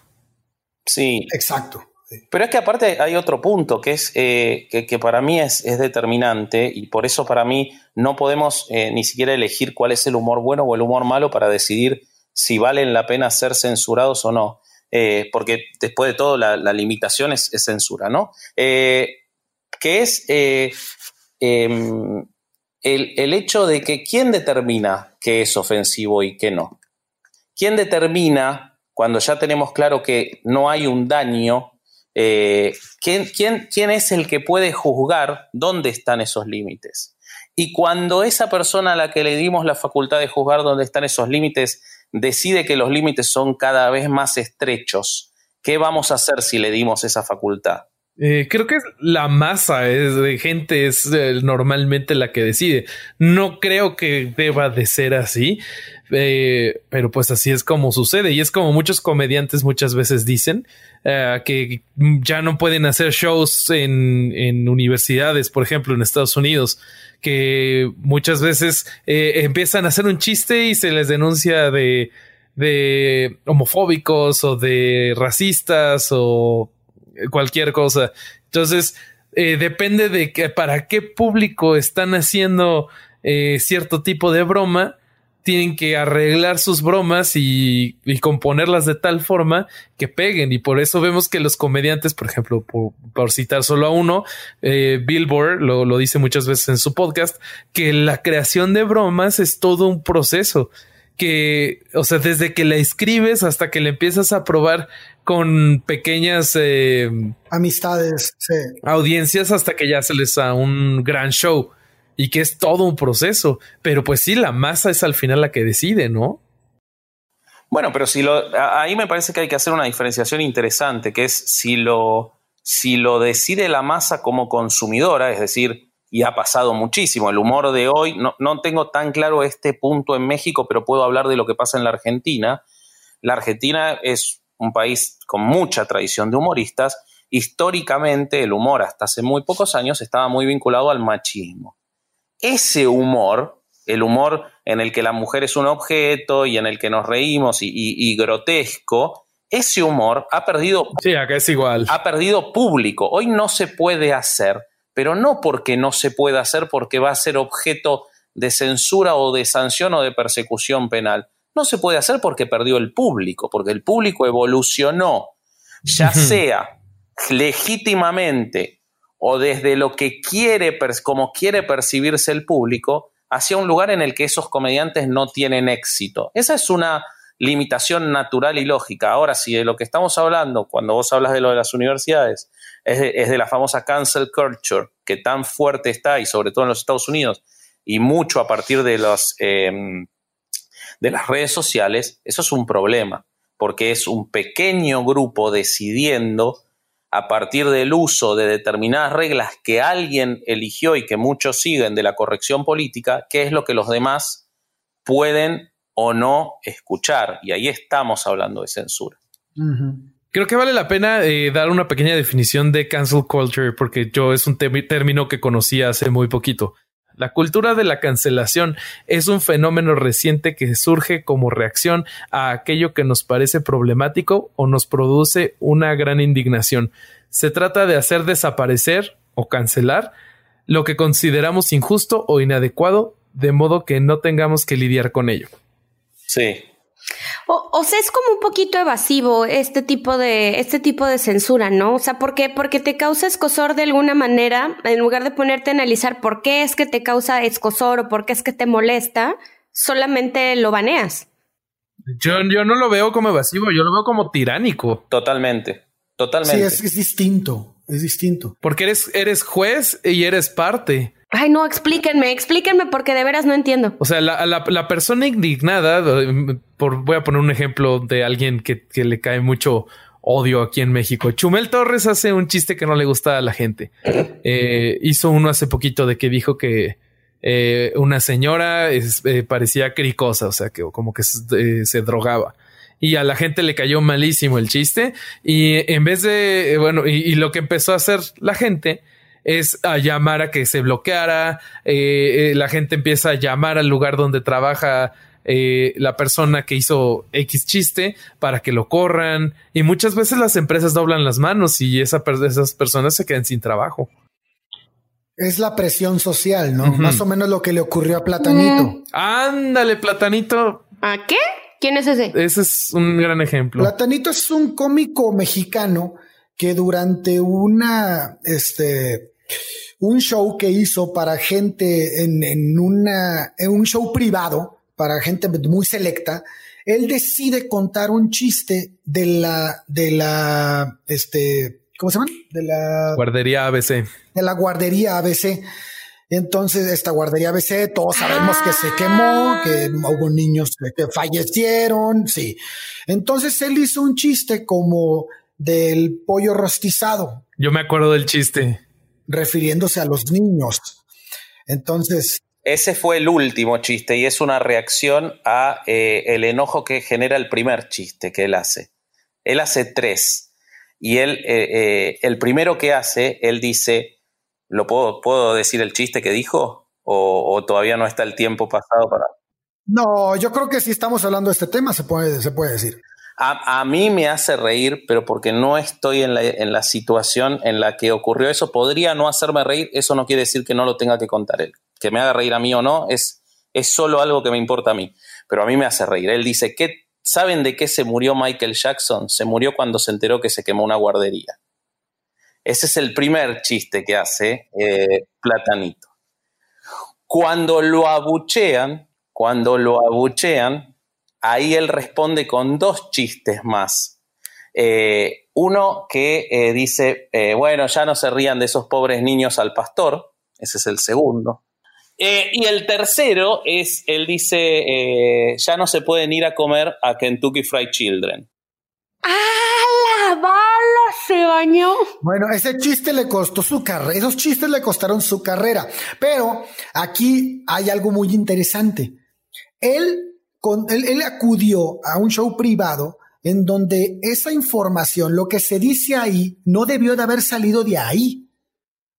Sí. Exacto. Pero es que aparte hay otro punto que es eh, que, para mí es, determinante y por eso para mí no podemos eh, ni siquiera elegir cuál es el humor bueno o el humor malo para decidir si valen la pena ser censurados o no. Eh, porque después de todo la, limitación es, censura, ¿no? Eh, que es eh, em, el, hecho de que quién determina qué es ofensivo y qué no. ¿Quién determina, cuando ya tenemos claro que no hay un daño, ¿quién, quién, quién es el que puede juzgar dónde están esos límites? Y cuando esa persona a la que le dimos la facultad de juzgar dónde están esos límites decide que los límites son cada vez más estrechos, ¿qué vamos a hacer si le dimos esa facultad? Eh, creo que la masa es de gente es eh, normalmente la que decide. No creo que deba de ser así, eh, pero pues así es como sucede y es como muchos comediantes muchas veces dicen que ya no pueden hacer shows en, en, universidades, por ejemplo, en Estados Unidos, que muchas veces empiezan a hacer un chiste y se les denuncia de, de homofóbicos o de racistas o cualquier cosa. Entonces, eh, depende de que, para qué público están haciendo eh, cierto tipo de broma, tienen que arreglar sus bromas y, componerlas de tal forma que peguen. Y por eso vemos que los comediantes, por ejemplo, por, citar solo a uno, eh, Billboard lo, lo, dice muchas veces en su podcast, que la creación de bromas es todo un proceso. Que, o sea, desde que la escribes hasta que la empiezas a probar con pequeñas eh, amistades, audiencias hasta que ya se les da un gran show y que es todo un proceso. Pero pues sí, la masa es al final la que decide, ¿no? Bueno, pero si lo, ahí me parece que hay que hacer una diferenciación interesante, que es si lo, si lo decide la masa como consumidora, es decir, y ha pasado muchísimo. El humor de hoy, no, no tengo tan claro este punto en México, pero puedo hablar de lo que pasa en la Argentina. La Argentina es un país con mucha tradición de humoristas, históricamente el humor hasta hace muy pocos años estaba muy vinculado al machismo. Ese humor, el humor en el que la mujer es un objeto y en el que nos reímos y, grotesco, ese humor ha perdido. Sí, acá es igual. Ha perdido público. Hoy no se puede hacer, pero no porque no se pueda hacer, porque va a ser objeto de censura o de sanción o de persecución penal, no se puede hacer porque perdió el público, porque el público evolucionó, ya sea legítimamente o desde lo que quiere, como quiere percibirse el público, hacia un lugar en el que esos comediantes no tienen éxito. Esa es una limitación natural y lógica. Ahora, si de lo que estamos hablando, cuando vos hablas de lo de las universidades, es de, la famosa cancel culture, que tan fuerte está, y sobre todo en los Estados Unidos, y mucho a partir de los... Em, de las redes sociales, eso es un problema, porque es un pequeño grupo decidiendo a partir del uso de determinadas reglas que alguien eligió y que muchos siguen de la corrección política, qué es lo que los demás pueden o no escuchar. Y ahí estamos hablando de censura. Creo que vale la pena eh, dar una pequeña definición de cancel culture, porque yo es un término que conocí hace muy poquito. La cultura de la cancelación es un fenómeno reciente que surge como reacción a aquello que nos parece problemático o nos produce una gran indignación. Se trata de hacer desaparecer o cancelar lo que consideramos injusto o inadecuado, de modo que no tengamos que lidiar con ello. Sí, o, sea, es como un poquito evasivo este tipo de, este tipo de censura, ¿no? O sea, ¿por qué? Porque te causa escosor de alguna manera, en lugar de ponerte a analizar por qué es que te causa escosor o por qué es que te molesta, solamente lo baneas. Yo, yo no lo veo como evasivo, yo lo veo como tiránico. Totalmente, totalmente. Sí, es, es distinto, es distinto. Porque eres, eres juez y eres parte. Ay, no, explíquenme, explíquenme porque de veras no entiendo. O sea, la, la, persona indignada, por, voy a poner un ejemplo de alguien que, le cae mucho odio aquí en México. Chumel Torres hace un chiste que no le gusta a la gente. Eh, hizo uno hace poquito de que dijo que eh, una señora eh, parecía cricosa, o sea, que como que se, drogaba y a la gente le cayó malísimo el chiste y en vez de, bueno, y, lo que empezó a hacer la gente es a llamar a que se bloqueara, eh, eh, la gente empieza a llamar al lugar donde trabaja eh, la persona que hizo X chiste para que lo corran y muchas veces las empresas doblan las manos y esa, esas personas se quedan sin trabajo. Es la presión social, ¿no? Más o menos lo que le ocurrió a Platanito. Mm. Ándale, Platanito. ¿A qué? ¿Quién es ese? Ese es un gran ejemplo. Platanito es un cómico mexicano que durante una, este, un show que hizo para gente en, una, en un show privado, para gente muy selecta, él decide contar un chiste de la, de la, este, ¿cómo se llama? De la guardería ABC. De la guardería ABC. Entonces, esta guardería ABC, todos sabemos que se quemó, que hubo niños que fallecieron, sí. Entonces, él hizo un chiste como del pollo rostizado. Yo me acuerdo del chiste. Refiriéndose a los niños. Entonces. Ese fue el último chiste y es una reacción a eh, el enojo que genera el primer chiste que él hace. Él hace tres. Y él, eh, eh, el primero que hace, él dice, ¿lo puedo, puedo decir el chiste que dijo? o todavía no está el tiempo pasado para.? No, yo creo que si estamos hablando de este tema, se puede, se puede decir. A, mí me hace reír, pero porque no estoy en la, situación en la que ocurrió eso. Podría no hacerme reír, eso no quiere decir que no lo tenga que contar él. Que me haga reír a mí o no, es, es solo algo que me importa a mí. Pero a mí me hace reír. Él dice, ¿qué, ¿saben de qué se murió Michael Jackson? Se murió cuando se enteró que se quemó una guardería. Ese es el primer chiste que hace eh, Platanito. Cuando lo abuchean, cuando lo abuchean, ahí él responde con dos chistes más. Eh, uno que eh, dice, eh, bueno, ya no se rían de esos pobres niños al pastor, ese es el segundo. y el tercero es, él dice, ya no se pueden ir a comer a Kentucky Fried Children. ¡Ah, la bala se bañó! Bueno, ese chiste le costó su carrera, esos chistes le costaron su carrera, pero aquí hay algo muy interesante. Él, con, él, acudió a un show privado en donde esa información, lo que se dice ahí, no debió de haber salido de ahí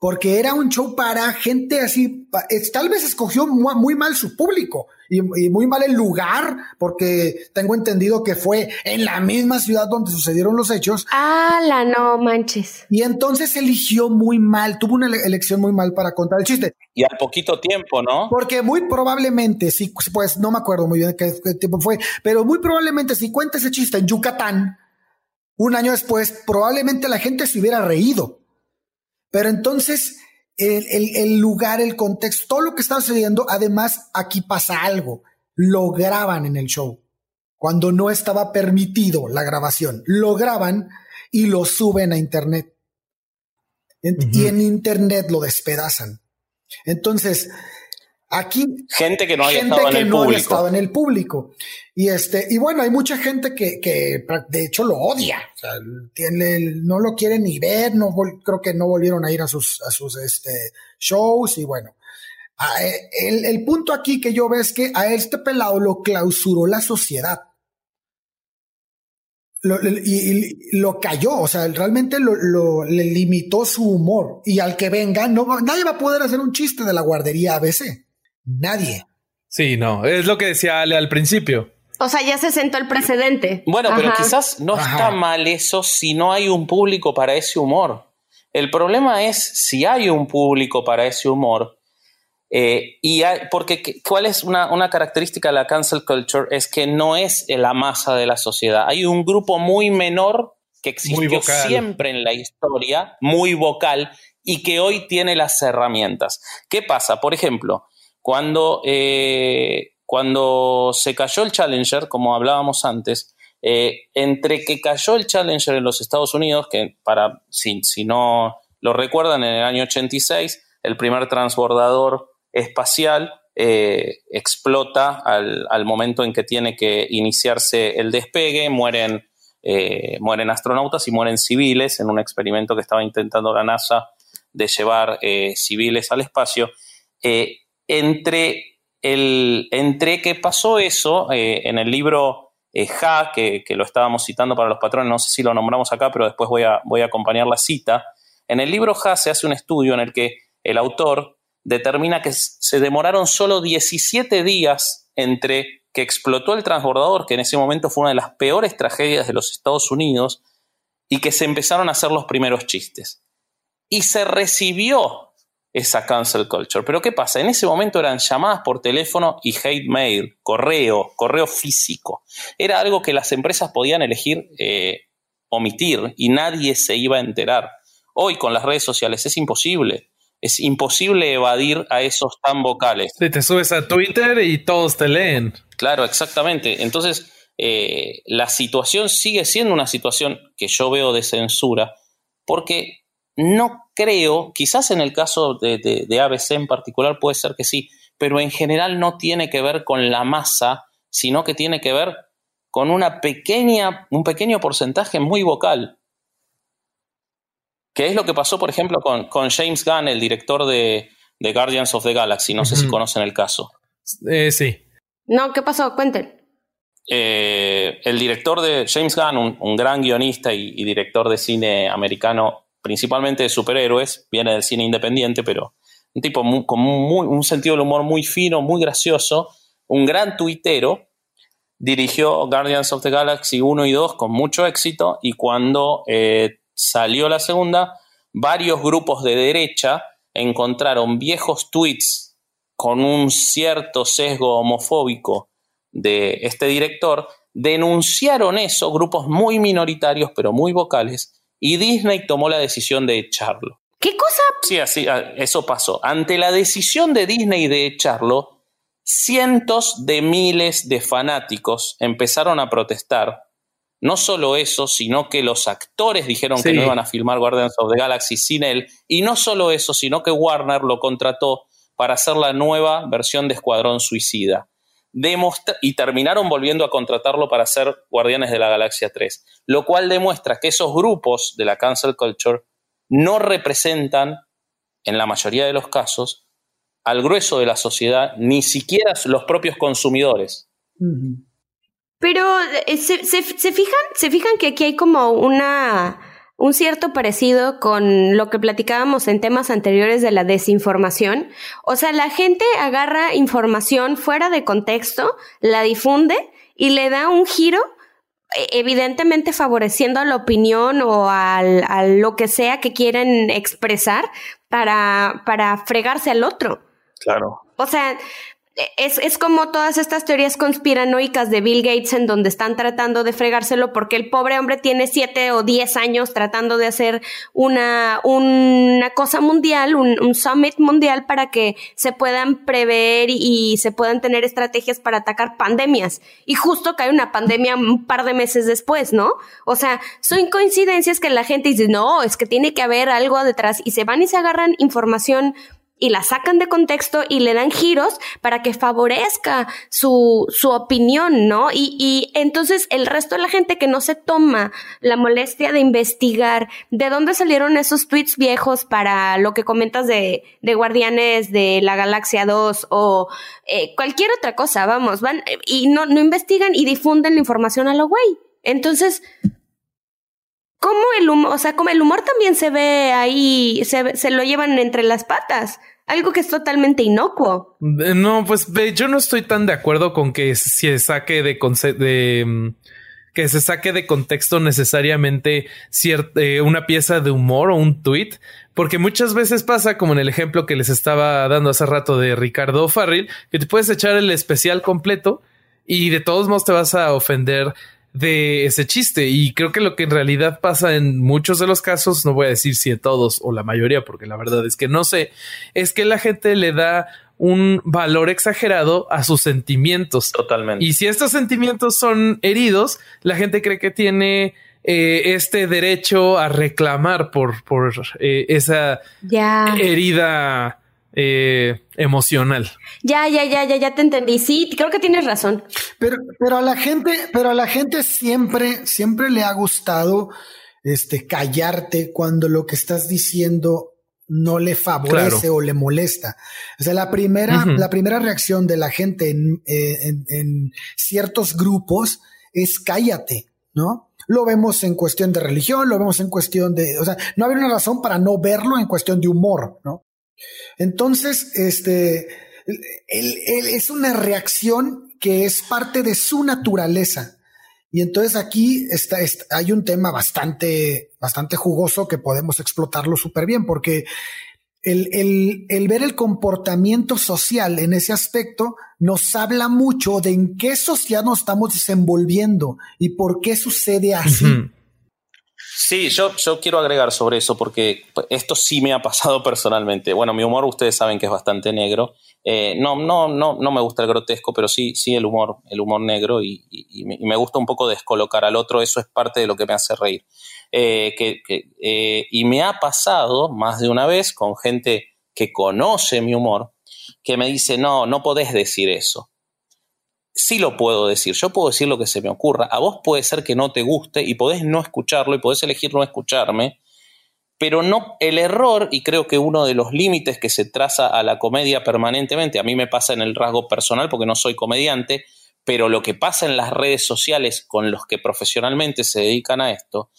porque era un show para gente así, tal vez escogió muy mal su público y, muy mal el lugar, porque tengo entendido que fue en la misma ciudad donde sucedieron los hechos. Ah, la no manches. Y entonces eligió muy mal, tuvo una elección muy mal para contar el chiste. Y al poquito tiempo, ¿no? Porque muy probablemente, sí, pues no me acuerdo muy bien qué, qué tiempo fue, pero muy probablemente si cuenta ese chiste en Yucatán, un año después, probablemente la gente se hubiera reído pero entonces, el, lugar, el contexto, todo lo que está sucediendo, además aquí pasa algo, lo graban en el show, cuando no estaba permitido la grabación, lo graban y lo suben a Internet. Y en Internet lo despedazan. Entonces, Aquí gente que no había estado en el público. estado en el público. Y este, y bueno, hay mucha gente que, que de hecho lo odia. O sea, tiene, no lo quieren ni ver, no creo que no volvieron a ir a sus, a sus este, shows. Y bueno, e, el, el punto aquí que yo veo es que a este pelado lo clausuró la sociedad. Lo, y, lo cayó, o sea, realmente lo, lo, le limitó su humor. Y al que venga, no, nadie va a poder hacer un chiste de la guardería ABC. Nadie. Sí, no, es lo que decía Ale al principio. O sea, ya se sentó el precedente. Bueno, pero quizás no está mal eso si no hay un público para ese humor. El problema es si hay un público para ese humor. Eh, y porque cuál es una, una, característica de la cancel culture es que no es la masa de la sociedad. Hay un grupo muy menor que existió siempre en la historia, muy vocal, y que hoy tiene las herramientas. ¿Qué pasa? Por ejemplo, cuando, eh, cuando se cayó el Challenger, como hablábamos antes, eh, entre que cayó el Challenger en los Estados Unidos, que para, si, no lo recuerdan, en el año 86, el primer transbordador espacial eh, explota al, momento en que tiene que iniciarse el despegue, mueren, mueren astronautas y mueren civiles en un experimento que estaba intentando la NASA de llevar civiles al espacio entre, el, entre que pasó eso eh, en el libro eh, Ja, que, lo estábamos citando para los patrones, no sé si lo nombramos acá, pero después voy a, voy a acompañar la cita. En el libro Ja se hace un estudio en el que el autor determina que se demoraron solo 17 días entre que explotó el transbordador, que en ese momento fue una de las peores tragedias de los Estados Unidos, y que se empezaron a hacer los primeros chistes. Y se recibió esa cancel culture. Pero ¿qué pasa? En ese momento eran llamadas por teléfono y hate mail, correo, correo físico. Era algo que las empresas podían elegir eh, omitir y nadie se iba a enterar. Hoy con las redes sociales es imposible. Es imposible evadir a esos tan vocales. te subes a Twitter y todos te leen. Claro, exactamente. Entonces, eh, la situación sigue siendo una situación que yo veo de censura, porque no creo, quizás en el caso de, ABC en particular puede ser que sí, pero en general no tiene que ver con la masa, sino que tiene que ver con una pequeña, un pequeño porcentaje muy vocal. Que es lo que pasó, por ejemplo, con, con James Gunn, el director de, de, Guardians of the Galaxy. No sé si conocen el caso. Eh, sí. No, ¿qué pasó? Cuenten. Eh, el director de James Gunn, un, gran guionista y, director de cine americano, principalmente de superhéroes, viene del cine independiente, pero un tipo con un sentido del humor muy fino, muy gracioso, un gran tuitero, dirigió Guardians of the Galaxy 1 y 2 con mucho éxito y cuando eh, salió la segunda, varios grupos de derecha encontraron viejos tweets con un cierto sesgo homofóbico de este director, denunciaron eso, grupos muy minoritarios pero muy vocales, y Disney tomó la decisión de echarlo. ¿Qué cosa? Sí, así, ah, eso pasó. Ante la decisión de Disney de echarlo, cientos de miles de fanáticos empezaron a protestar. No solo eso, sino que los actores dijeron que no iban a filmar Guardians of the Galaxy sin él. Y no solo eso, sino que Warner lo contrató para hacer la nueva versión de Escuadrón Suicida y terminaron volviendo a contratarlo para hacer Guardianes de la Galaxia 3, lo cual demuestra que esos grupos de la cancel culture no representan, en la mayoría de los casos, al grueso de la sociedad, ni siquiera los propios consumidores. Pero eh, se, se, fijan, se fijan que aquí hay como una un cierto parecido con lo que platicábamos en temas anteriores de la desinformación. O sea, la gente agarra información fuera de contexto, la difunde y le da un giro e, evidentemente favoreciendo a la opinión o al, a lo que sea que quieren expresar para, para fregarse al otro. Claro. O sea, es, es, como todas estas teorías conspiranoicas de Bill Gates en donde están tratando de fregárselo porque el pobre hombre tiene siete o diez años tratando de hacer una, una cosa mundial, un, un summit mundial para que se puedan prever y, se puedan tener estrategias para atacar pandemias. Y justo cae una pandemia un par de meses después, ¿no? O sea, son coincidencias que la gente dice, no, es que tiene que haber algo detrás y se van y se agarran información y la sacan de contexto y le dan giros para que favorezca su, su opinión, ¿no? Y, y entonces el resto de la gente que no se toma la molestia de investigar de dónde salieron esos tweets viejos para lo que comentas de, de Guardianes de la Galaxia 2 o eh, cualquier otra cosa, vamos, van y no, no investigan y difunden la información a lo güey. Entonces, ¿cómo el humor, o sea, como el humor también se ve ahí, se, se lo llevan entre las patas? Algo que es totalmente inocuo. Eh, no, pues yo no estoy tan de acuerdo con que se saque de, de mm, que se saque de contexto necesariamente eh, una pieza de humor o un tweet, porque muchas veces pasa, como en el ejemplo que les estaba dando hace rato de Ricardo Farril, que te puedes echar el especial completo y de todos modos te vas a ofender de ese chiste. Y creo que lo que en realidad pasa en muchos de los casos, no voy a decir si en todos o la mayoría, porque la verdad es que no sé, es que la gente le da un valor exagerado a sus sentimientos. Totalmente. Y si estos sentimientos son heridos, la gente cree que tiene eh, este derecho a reclamar por, por eh, esa herida eh, emocional. Ya, ya, ya, ya, ya te entendí. Sí, creo que tienes razón. Pero, pero a la gente, pero a la gente siempre, siempre le ha gustado este callarte cuando lo que estás diciendo no le favorece o le molesta. O sea, la primera, la primera reacción de la gente en, en, en, ciertos grupos es cállate, ¿no? Lo vemos en cuestión de religión, lo vemos en cuestión de, o sea, no había una razón para no verlo en cuestión de humor, ¿no? Entonces, este, es una reacción que es parte de su naturaleza. Y entonces aquí está, hay un tema bastante, bastante jugoso que podemos explotarlo súper bien, porque el, el, ver el comportamiento social en ese aspecto nos habla mucho de en qué sociedad nos estamos desenvolviendo y por qué sucede así. Sí, yo, yo quiero agregar sobre eso porque esto sí me ha pasado personalmente. Bueno, mi humor ustedes saben que es bastante negro. Eh, no, no, no, no me gusta el grotesco, pero sí, sí el humor, el humor negro y, me gusta un poco descolocar al otro. Eso es parte de lo que me hace reír. Eh, que, eh, y me ha pasado más de una vez con gente que conoce mi humor que me dice, no, no podés decir eso sí lo puedo decir, yo puedo decir lo que se me ocurra, a vos puede ser que no te guste y podés no escucharlo y podés elegir no escucharme, pero no el error, y creo que uno de los límites que se traza a la comedia permanentemente, a mí me pasa en el rasgo personal porque no soy comediante, pero lo que pasa en las redes sociales con los que profesionalmente se dedican a esto,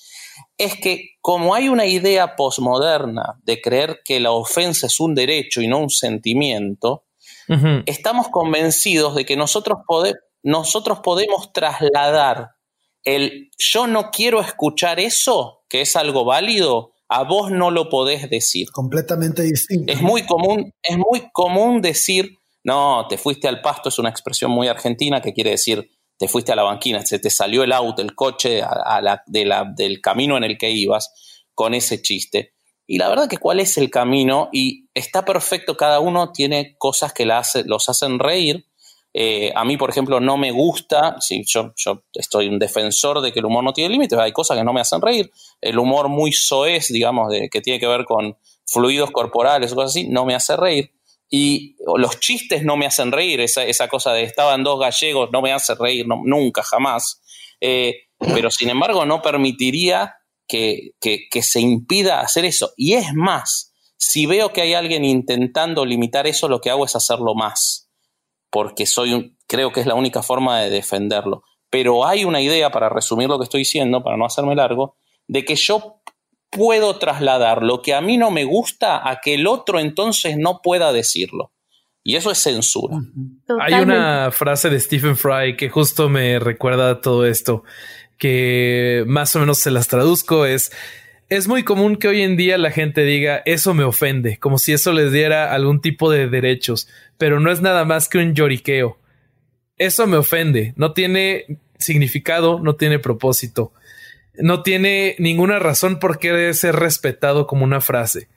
es que como hay una idea posmoderna de creer que la ofensa es un derecho y no un sentimiento, estamos convencidos de que nosotros, nosotros podemos trasladar el yo no quiero escuchar eso, que es algo válido, a vos no lo podés decir. Completamente distinto. Es muy común, es muy común decir, no, te fuiste al pasto, es una expresión muy argentina que quiere decir, te fuiste a la banquina, se te salió el auto, el coche a, la, del camino en el que ibas con ese chiste. Y la verdad que cuál es el camino y está perfecto, cada uno tiene cosas que los hacen reír eh, a mí, por ejemplo, no me gusta, yo, yo estoy un defensor de que el humor no tiene límites, hay cosas que no me hacen reír. El humor muy soez, digamos, de, que tiene que ver con fluidos corporales o cosas así, no me hace reír. Y los chistes no me hacen reír, esa, esa cosa de estaban dos gallegos no me hace reír, nunca, jamás. Eh, pero sin embargo, no permitiría que, que, que se impida hacer eso. Y es más, si veo que hay alguien intentando limitar eso, lo que hago es hacerlo más porque soy un, creo que es la única forma de defenderlo. Pero hay una idea, para resumir lo que estoy diciendo, para no hacerme largo, de que yo puedo trasladar lo que a mí no me gusta a que el otro entonces no pueda decirlo. Y eso es censura. Hay una frase de Stephen Fry que justo me recuerda todo esto, que más o menos se las traduzco, es es muy común que hoy en día la gente diga eso me ofende, como si eso les diera algún tipo de derechos, pero no es nada más que un lloriqueo. Eso me ofende, no tiene significado, no tiene propósito, no tiene ninguna razón por qué debe ser respetado como una frase.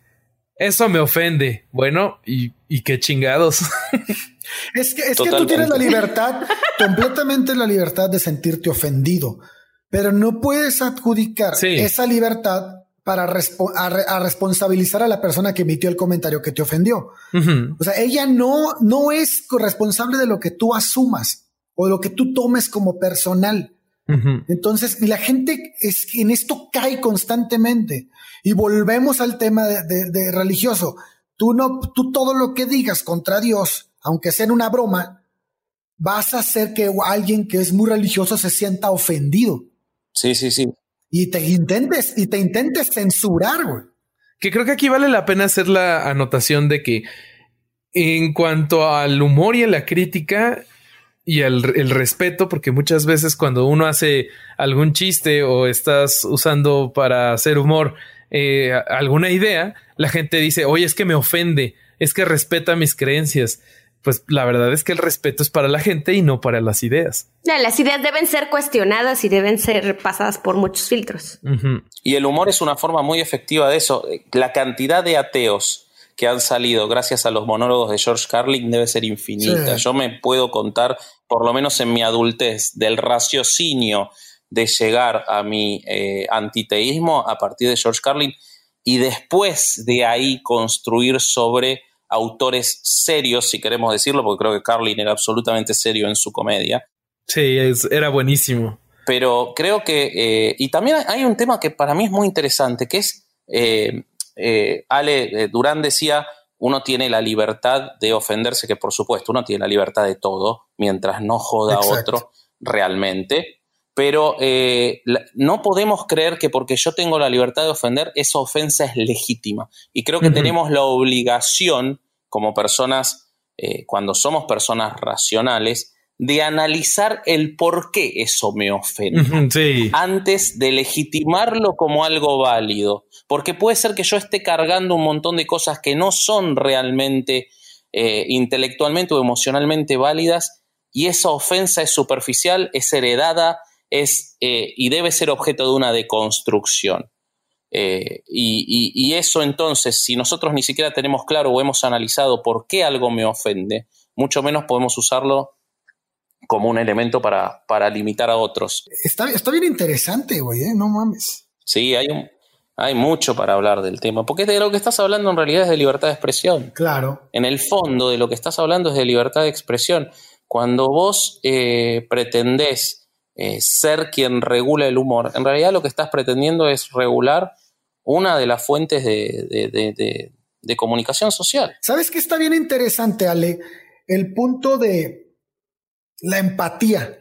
Eso me ofende. Bueno, y, qué chingados. Es que, es que tú tienes la libertad, completamente la libertad de sentirte ofendido, pero no puedes adjudicar esa libertad para a, responsabilizar a la persona que emitió el comentario que te ofendió. O sea, ella no, no es responsable de lo que tú asumas o lo que tú tomes como personal. Entonces, la gente es en esto cae constantemente y volvemos al tema de, religioso. Tú no, tú todo lo que digas contra Dios, aunque sea en una broma, vas a hacer que alguien que es muy religioso se sienta ofendido. Sí, sí, sí y te intentes y te intentes censurar, güey. Que creo que aquí vale la pena hacer la anotación de que en cuanto al humor y a la crítica y al el respeto, porque muchas veces cuando uno hace algún chiste o estás usando para hacer humor eh, alguna idea, la gente dice, oye, es que me ofende, es que respeta mis creencias pues la verdad es que el respeto es para la gente y no para las ideas. las ideas deben ser cuestionadas y deben ser pasadas por muchos filtros. Y el humor es una forma muy efectiva de eso. La cantidad de ateos que han salido gracias a los monólogos de George Carlin debe ser infinita. Yo me puedo contar, por lo menos en mi adultez, del raciocinio de llegar a mi eh, antiteísmo a partir de George Carlin y después de ahí construir sobre autores serios, si queremos decirlo, porque creo que Carlin era absolutamente serio en su comedia. Sí, era buenísimo. Pero creo que, eh, y también hay un tema que para mí es muy interesante, que es, eh, eh, Ale Durán decía, uno tiene la libertad de ofenderse, que por supuesto uno tiene la libertad de todo, mientras no joda a otro realmente, pero no podemos creer que porque yo tengo la libertad de ofender, esa ofensa es legítima. Y creo que tenemos la obligación como personas, eh, cuando somos personas racionales, de analizar el por qué eso me ofende antes de legitimarlo como algo válido. Porque puede ser que yo esté cargando un montón de cosas que no son realmente eh, intelectualmente o emocionalmente válidas y esa ofensa es superficial, es heredada es, eh, y debe ser objeto de una deconstrucción. Eh, y, eso entonces, si nosotros ni siquiera tenemos claro o hemos analizado por qué algo me ofende, mucho menos podemos usarlo como un elemento para, para limitar a otros. Está, está bien interesante, güey, ¿eh? no mames. Sí, hay, un, hay mucho para hablar del tema, porque de lo que estás hablando en realidad es de libertad de expresión. Claro. En el fondo de lo que estás hablando es de libertad de expresión. Cuando vos eh, pretendés eh, ser quien regula el humor, en realidad lo que estás pretendiendo es regular una de las fuentes de, de comunicación social. ¿Sabes qué está bien interesante, Ale? El punto de la empatía.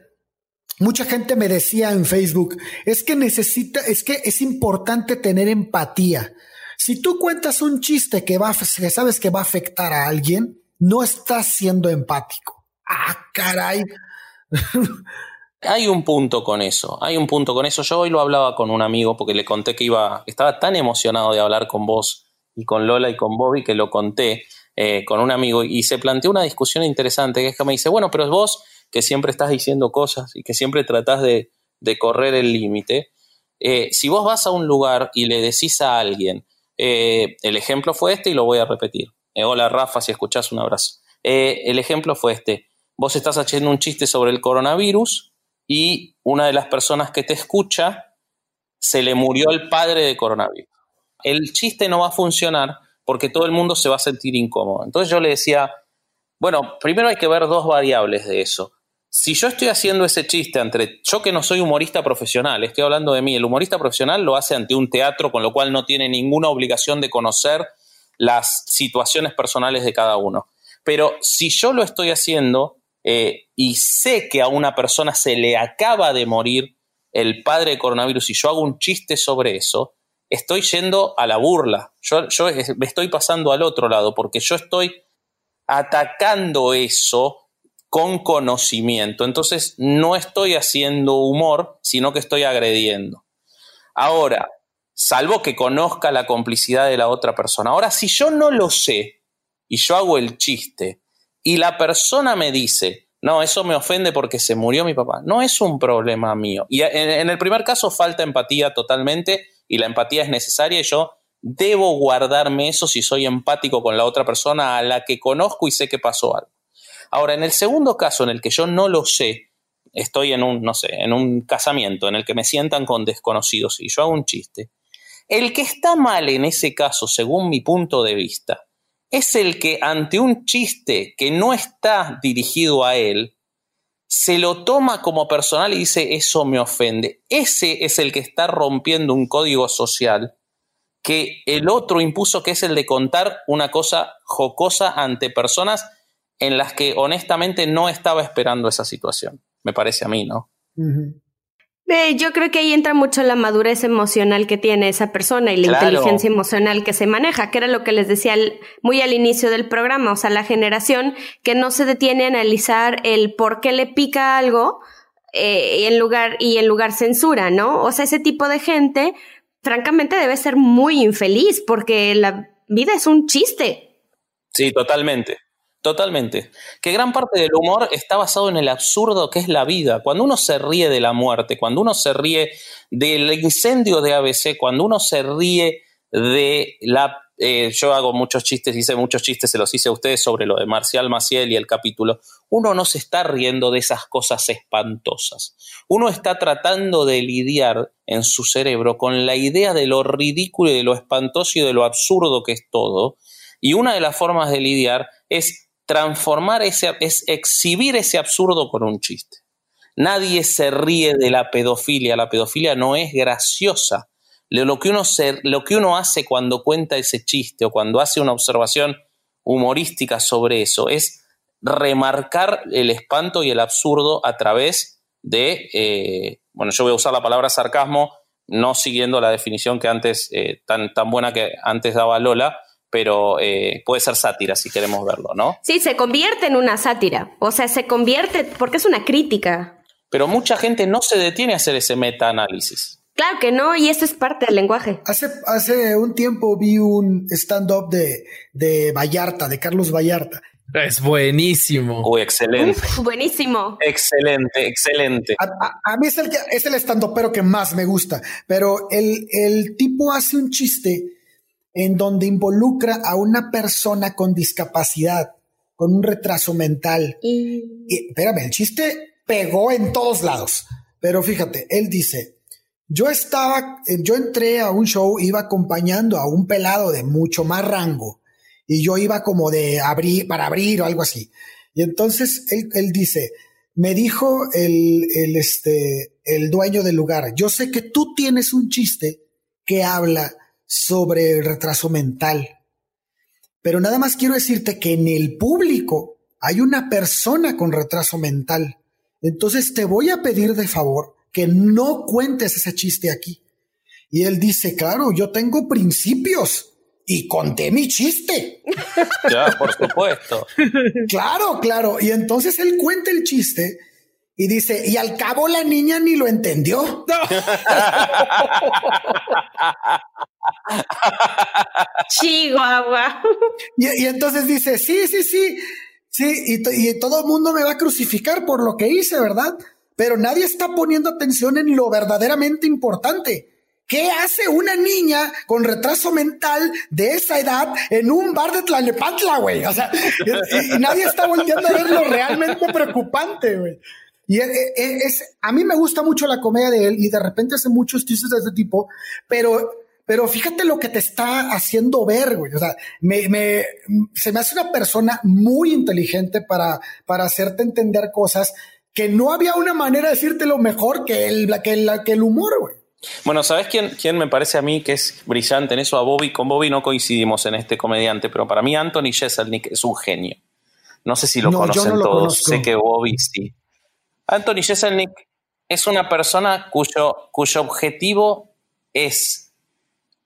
Mucha gente me decía en Facebook, es que necesita, es que es importante tener empatía. Si tú cuentas un chiste que va, que sabes que va a afectar a alguien, no estás siendo empático. Ah, caray. Hay un punto con eso, hay un punto con eso. Yo hoy lo hablaba con un amigo porque le conté que iba, estaba tan emocionado de hablar con vos y con Lola y con Bobby que lo conté eh, con un amigo y se planteó una discusión interesante que es que me dice, bueno, pero es vos que siempre estás diciendo cosas y que siempre tratás de, correr el límite, eh, si vos vas a un lugar y le decís a alguien, eh, el ejemplo fue este y lo voy a repetir. Hola Rafa, si escuchás un abrazo. el ejemplo fue este. Vos estás haciendo un chiste sobre el coronavirus y una de las personas que te escucha se le murió el padre de coronavirus. El chiste no va a funcionar porque todo el mundo se va a sentir incómodo. Entonces yo le decía, bueno, primero hay que ver dos variables de eso. Si yo estoy haciendo ese chiste entre yo que no soy humorista profesional, estoy hablando de mí, el humorista profesional lo hace ante un teatro, con lo cual no tiene ninguna obligación de conocer las situaciones personales de cada uno. Pero si yo lo estoy haciendo eh, y sé que a una persona se le acaba de morir el padre de coronavirus y yo hago un chiste sobre eso, estoy yendo a la burla. Yo, yo me estoy pasando al otro lado porque yo estoy atacando eso con conocimiento. Entonces no estoy haciendo humor, sino que estoy agrediendo. Ahora, salvo que conozca la complicidad de la otra persona. Ahora, si yo no lo sé y yo hago el chiste y la persona me dice, no, eso me ofende porque se murió mi papá, no es un problema mío. Y en, el primer caso falta empatía totalmente y la empatía es necesaria y yo debo guardarme eso si soy empático con la otra persona a la que conozco y sé que pasó algo. Ahora, en el segundo caso en el que yo no lo sé, estoy en un, no sé, en un casamiento en el que me sientan con desconocidos y yo hago un chiste, el que está mal en ese caso, según mi punto de vista, es el que ante un chiste que no está dirigido a él, se lo toma como personal y dice, eso me ofende. Ese es el que está rompiendo un código social que el otro impuso, que es el de contar una cosa jocosa ante personas en las que honestamente no estaba esperando esa situación, me parece a mí, ¿no? Yo creo que ahí entra mucho la madurez emocional que tiene esa persona y la inteligencia emocional que se maneja, que era lo que les decía muy al inicio del programa, o sea, la generación que no se detiene a analizar el por qué le pica algo eh, en lugar, y en lugar censura, ¿no? O sea, ese tipo de gente francamente debe ser muy infeliz porque la vida es un chiste. Sí, totalmente. Totalmente. Que gran parte del humor está basado en el absurdo que es la vida. Cuando uno se ríe de la muerte, cuando uno se ríe del incendio de ABC, cuando uno se ríe de la... Eh, yo hago muchos chistes, hice muchos chistes, se los hice a ustedes sobre lo de Marcial Maciel y el capítulo. Uno no se está riendo de esas cosas espantosas. Uno está tratando de lidiar en su cerebro con la idea de lo ridículo y de lo espantoso y de lo absurdo que es todo. Y una de las formas de lidiar es transformar ese, es exhibir ese absurdo con un chiste. Nadie se ríe de la pedofilia, la pedofilia no es graciosa. Lo que, uno hace cuando cuenta ese chiste o cuando hace una observación humorística sobre eso es remarcar el espanto y el absurdo a través de, eh, bueno, yo voy a usar la palabra sarcasmo, no siguiendo la definición que antes, eh, tan, tan buena que antes daba Lola, pero eh, puede ser sátira si queremos verlo, ¿no? Sí, se convierte en una sátira, o sea, se convierte porque es una crítica. Pero mucha gente no se detiene a hacer ese metaanálisis. Claro que no, y eso es parte del lenguaje. Hace, hace un tiempo vi un stand-up de, de Vallarta, de Carlos Vallarta, es buenísimo. Uy, excelente. buenísimo. Excelente, excelente. A, mí es el, que, es el estandopero que más me gusta, pero el, el tipo hace un chiste en donde involucra a una persona con discapacidad, con un retraso mental. Y, espérame, el chiste pegó en todos lados. Pero fíjate, él dice, yo estaba, yo entré a un show, iba acompañando a un pelado de mucho más rango y yo iba como de abrir, para abrir o algo así. Y entonces él, él dice, me dijo el, el, este, el dueño del lugar, yo sé que tú tienes un chiste que habla sobre el retraso mental. Pero nada más quiero decirte que en el público hay una persona con retraso mental. Entonces te voy a pedir de favor que no cuentes ese chiste aquí. Y él dice, claro, yo tengo principios y conté mi chiste. Ya, por supuesto. claro, claro. Y entonces él cuenta el chiste y dice, y al cabo la niña ni lo entendió. Chihuahua. Y, y, entonces dice, sí, sí, sí, sí, y, y todo el mundo me va a crucificar por lo que hice, ¿verdad? Pero nadie está poniendo atención en lo verdaderamente importante. ¿Qué hace una niña con retraso mental de esa edad en un bar de Tlalnepantla, güey? O sea, y, nadie está volteando a ver lo realmente preocupante, güey. Y es, a mí me gusta mucho la comedia de él y de repente hace muchos chistes de este tipo, pero, pero fíjate lo que te está haciendo ver, güey. O sea, me, me, se me hace una persona muy inteligente para, para hacerte entender cosas que no había una manera de decirte lo mejor que el, que el, que el humor, güey. Bueno, ¿sabes quién, quién me parece a mí que es brillante en eso? A Bobby, con Bobby no coincidimos en este comediante, pero para mí Anthony Jeselnik es un genio. No sé si lo conocen todos, conozco. sé que Bobby sí. Anthony Jeselnik es una persona cuyo, cuyo objetivo es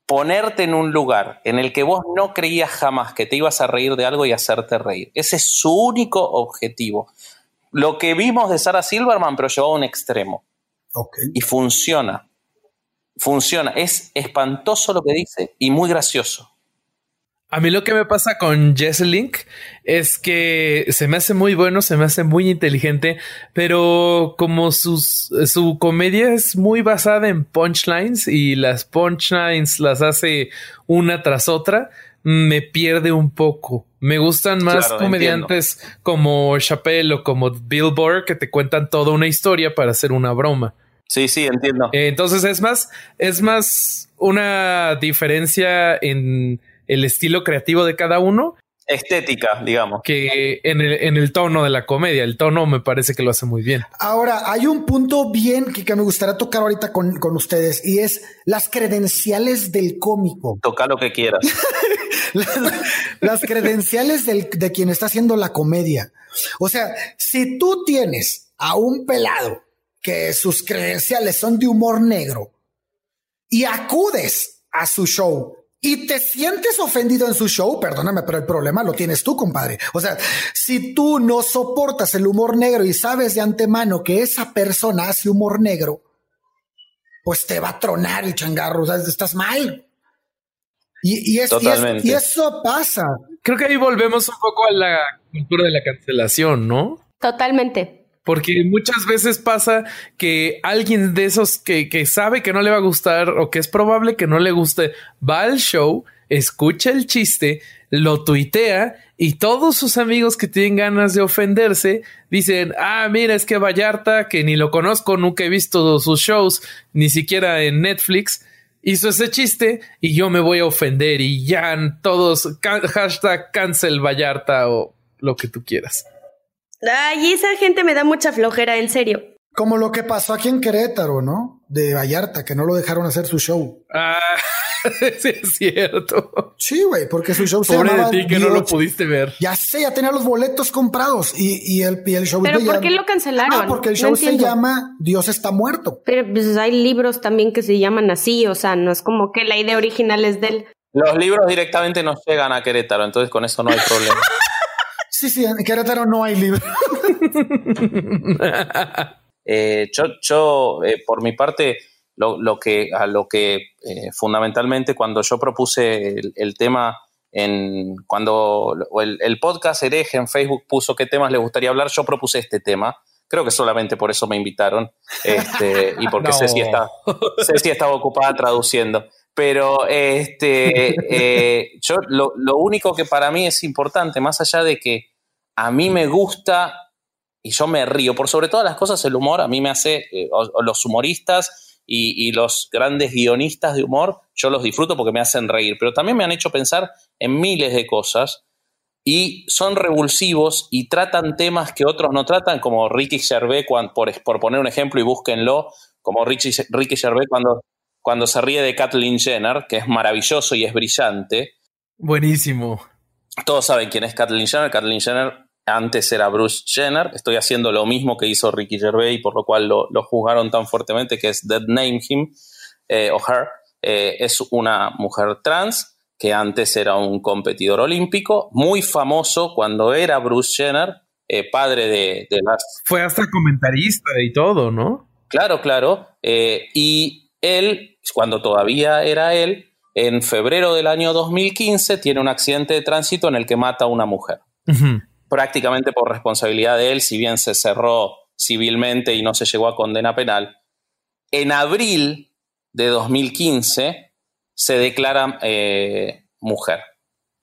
ponerte en un lugar en el que vos no creías jamás que te ibas a reír de algo y hacerte reír. Ese es su único objetivo. Lo que vimos de Sarah Silverman, pero llevado a un extremo. Okay. Y funciona. Funciona. Es espantoso lo que dice y muy gracioso. A mí lo que me pasa con Jesselink es que se me hace muy bueno, se me hace muy inteligente, pero como sus, su comedia es muy basada en punchlines y las punchlines las hace una tras otra, me pierde un poco. Me gustan más claro, comediantes entiendo. como Chappelle o como Bill Burr que te cuentan toda una historia para hacer una broma. Sí, sí, entiendo. Entonces es más, es más una diferencia en el estilo creativo de cada uno. Estética, digamos. Que en el, en el tono de la comedia, el tono me parece que lo hace muy bien. Ahora, hay un punto bien que, que me gustaría tocar ahorita con, con, ustedes y es las credenciales del cómico. Toca lo que quieras. las, las, credenciales del, de quien está haciendo la comedia. O sea, si tú tienes a un pelado que sus credenciales son de humor negro y acudes a su show y te sientes ofendido en su show, perdóname, pero el problema lo tienes tú, compadre. O sea, si tú no soportas el humor negro y sabes de antemano que esa persona hace humor negro, pues te va a tronar el changarro, o sea, estás mal. Y, y, es, y, es, y eso pasa. Creo que ahí volvemos un poco a la cultura de la cancelación, ¿no? Totalmente. Porque muchas veces pasa que alguien de esos que, que, sabe que no le va a gustar o que es probable que no le guste, va al show, escucha el chiste, lo tuitea y todos sus amigos que tienen ganas de ofenderse dicen, ah, mira, es que Vallarta, que ni lo conozco, nunca he visto sus shows, ni siquiera en Netflix, hizo ese chiste y yo me voy a ofender y ya todos, hashtag cancel Vallarta o lo que tú quieras. Ay, esa gente me da mucha flojera, en serio. Como lo que pasó aquí en Querétaro, ¿no? De Vallarta, que no lo dejaron hacer su show. Ah, sí es cierto. Sí, güey, porque su show Pobre se llamaba de ti que Dios. no lo pudiste ver. Ya sé, ya tenía los boletos comprados y, y, el, y el, show. ¿Pero por qué lo cancelaron? Ah, porque el show no se llama Dios está muerto. Pero pues hay libros también que se llaman así, o sea, no es como que la idea original es de él. Los libros directamente nos llegan a Querétaro, entonces con eso no hay problema. Sí, sí, en Querétaro no hay libro. eh, yo, yo eh, por mi parte, lo, lo, que, a lo que eh, fundamentalmente cuando yo propuse el, el tema, en, cuando el, el, podcast hereje en Facebook puso qué temas le gustaría hablar, yo propuse este tema. Creo que solamente por eso me invitaron este, y porque no. Ceci, está, Ceci estaba ocupada traduciendo. Pero este, eh, yo lo, lo, único que para mí es importante, más allá de que a mí me gusta y yo me río, por sobre todas las cosas el humor a mí me hace, eh, o, o los humoristas y, y, los grandes guionistas de humor, yo los disfruto porque me hacen reír, pero también me han hecho pensar en miles de cosas y son revulsivos y tratan temas que otros no tratan, como Ricky Gervais, cuando, por, por poner un ejemplo y búsquenlo, como Ricky, Ricky Gervais cuando cuando se ríe de Kathleen Jenner, que es maravilloso y es brillante. Buenísimo. Todos saben quién es Kathleen Jenner. Kathleen Jenner antes era Bruce Jenner. Estoy haciendo lo mismo que hizo Ricky Gervais, por lo cual lo, juzgaron tan fuertemente, que es Dead Name Him eh, o Her. Eh, es una mujer trans que antes era un competidor olímpico, muy famoso cuando era Bruce Jenner, eh, padre de, las... Fue hasta comentarista y todo, ¿no? Claro, claro. y él, cuando todavía era él, en febrero del año 2015 tiene un accidente de tránsito en el que mata a una mujer prácticamente por responsabilidad de él, si bien se cerró civilmente y no se llegó a condena penal. En abril de 2015 se declara eh, mujer.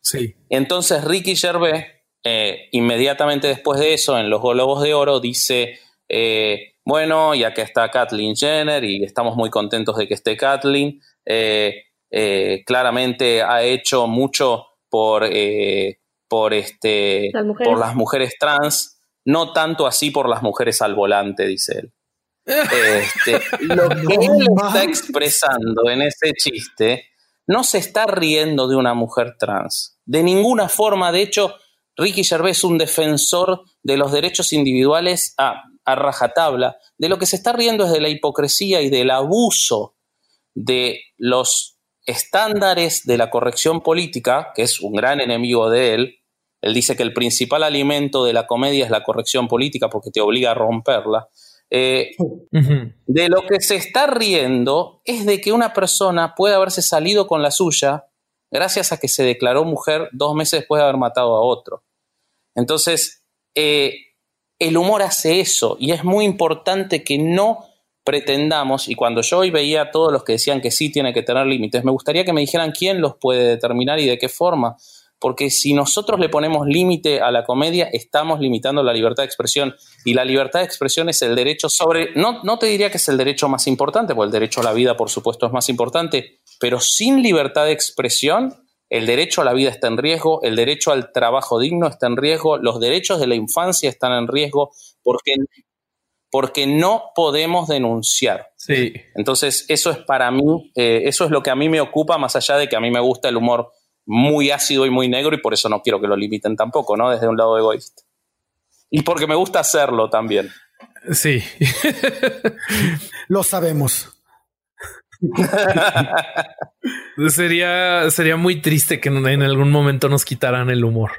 Sí. Entonces Ricky Gervais, eh, inmediatamente después de eso, en los Globos de Oro, dice, eh, bueno, ya que está Kathleen Jenner y estamos muy contentos de que esté Kathleen, claramente ha hecho mucho por por, este, por las mujeres trans, no tanto así por las mujeres al volante, dice él. Este, lo que él está expresando en ese chiste no se está riendo de una mujer trans. De ninguna forma, de hecho, Ricky Gervais es un defensor de los derechos individuales a, a rajatabla. De lo que se está riendo es de la hipocresía y del abuso de los estándares de la corrección política, que es un gran enemigo de él, él dice que el principal alimento de la comedia es la corrección política porque te obliga a romperla. Eh, de lo que se está riendo es de que una persona puede haberse salido con la suya gracias a que se declaró mujer dos meses después de haber matado a otro. Entonces, eh, el humor hace eso y es muy importante que no pretendamos, y cuando yo hoy veía a todos los que decían que sí tiene que tener límites, me gustaría que me dijeran quién los puede determinar y de qué forma, porque si nosotros le ponemos límite a la comedia, estamos limitando la libertad de expresión, y la libertad de expresión es el derecho sobre, no, no te diría que es el derecho más importante, porque el derecho a la vida, por supuesto, es más importante, pero sin libertad de expresión, el derecho a la vida está en riesgo, el derecho al trabajo digno está en riesgo, los derechos de la infancia están en riesgo, porque porque no podemos denunciar. Sí. Entonces, eso es para mí, eh, eso es lo que a mí me ocupa, más allá de que a mí me gusta el humor muy ácido y muy negro y por eso no quiero que lo limiten tampoco, ¿no? Desde un lado egoísta. Y porque me gusta hacerlo también. Sí. lo sabemos. sería, sería muy triste que en algún momento nos quitaran el humor.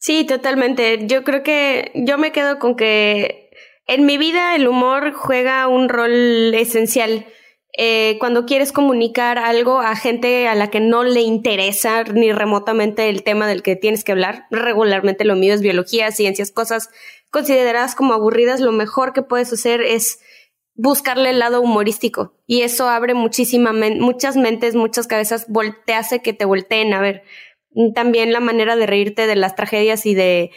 Sí, totalmente. Yo creo que yo me quedo con que en mi vida el humor juega un rol esencial. Eh, cuando quieres comunicar algo a gente a la que no le interesa ni remotamente el tema del que tienes que hablar, regularmente lo mío es biología, ciencias, cosas consideradas como aburridas, lo mejor que puedes hacer es buscarle el lado humorístico y eso abre muchísimas muchas mentes, muchas cabezas, te hace que te volteen a ver. También la manera de reírte de las tragedias y de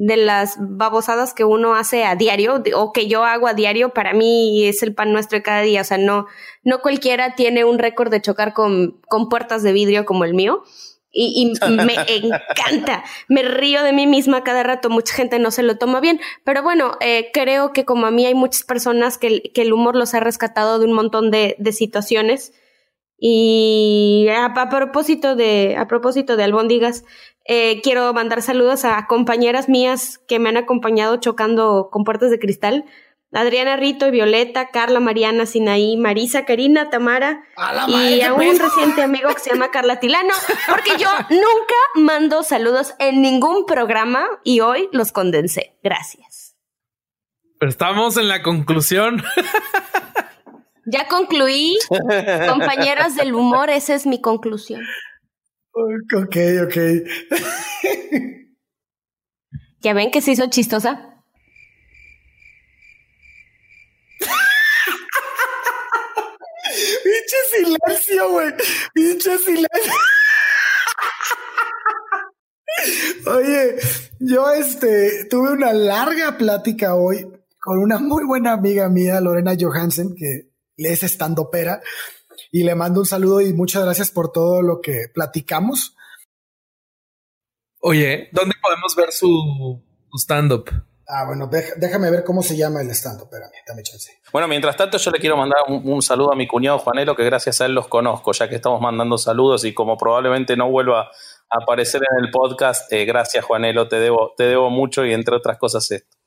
de las babosadas que uno hace a diario o que yo hago a diario, para mí es el pan nuestro de cada día. O sea, no, no cualquiera tiene un récord de chocar con, con puertas de vidrio como el mío. Y, me encanta, me río de mí misma cada rato, mucha gente no se lo toma bien, pero bueno, eh, creo que como a mí hay muchas personas que, que, el humor los ha rescatado de un montón de, de situaciones. Y a, a, propósito de, a propósito de albóndigas, eh, quiero mandar saludos a compañeras mías que me han acompañado chocando con puertas de cristal. Adriana Rito y Violeta, Carla, Mariana, Sinaí, Marisa, Karina, Tamara y a un reciente amigo que se llama Carla Tilano, porque yo nunca mando saludos en ningún programa y hoy los condensé. Gracias. Pero estamos en la conclusión. Ya concluí, compañeras del humor, esa es mi conclusión. Ok, ok. ¿Ya ven que se hizo chistosa? Pinche silencio, güey. Pinche silencio. Oye, yo este tuve una larga plática hoy con una muy buena amiga mía, Lorena Johansen, que es estando pera y le mando un saludo y muchas gracias por todo lo que platicamos. Oye, ¿dónde podemos ver su, stand-up? Ah, bueno, déjame ver cómo se llama el stand espérame, dame chance. Bueno, mientras tanto yo le quiero mandar un, saludo a mi cuñado Juanelo, que gracias a él los conozco, ya que estamos mandando saludos y como probablemente no vuelva a aparecer en el podcast, eh, gracias Juanelo, te debo, te debo mucho y entre otras cosas esto.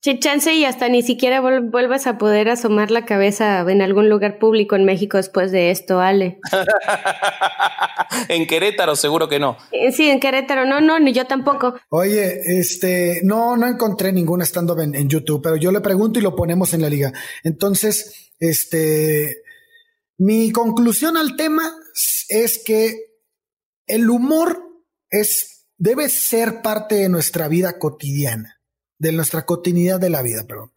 Chance y hasta ni siquiera vuelvas a poder asomar la cabeza en algún lugar público en México después de esto, Ale. en Querétaro seguro que no. Eh, sí, en Querétaro, no, no, ni yo tampoco. Oye, este, no, no encontré ningún stand en, en, YouTube, pero yo le pregunto y lo ponemos en la liga. Entonces, este, mi conclusión al tema es que el humor es, debe ser parte de nuestra vida cotidiana, de nuestra continuidad de la vida, perdón.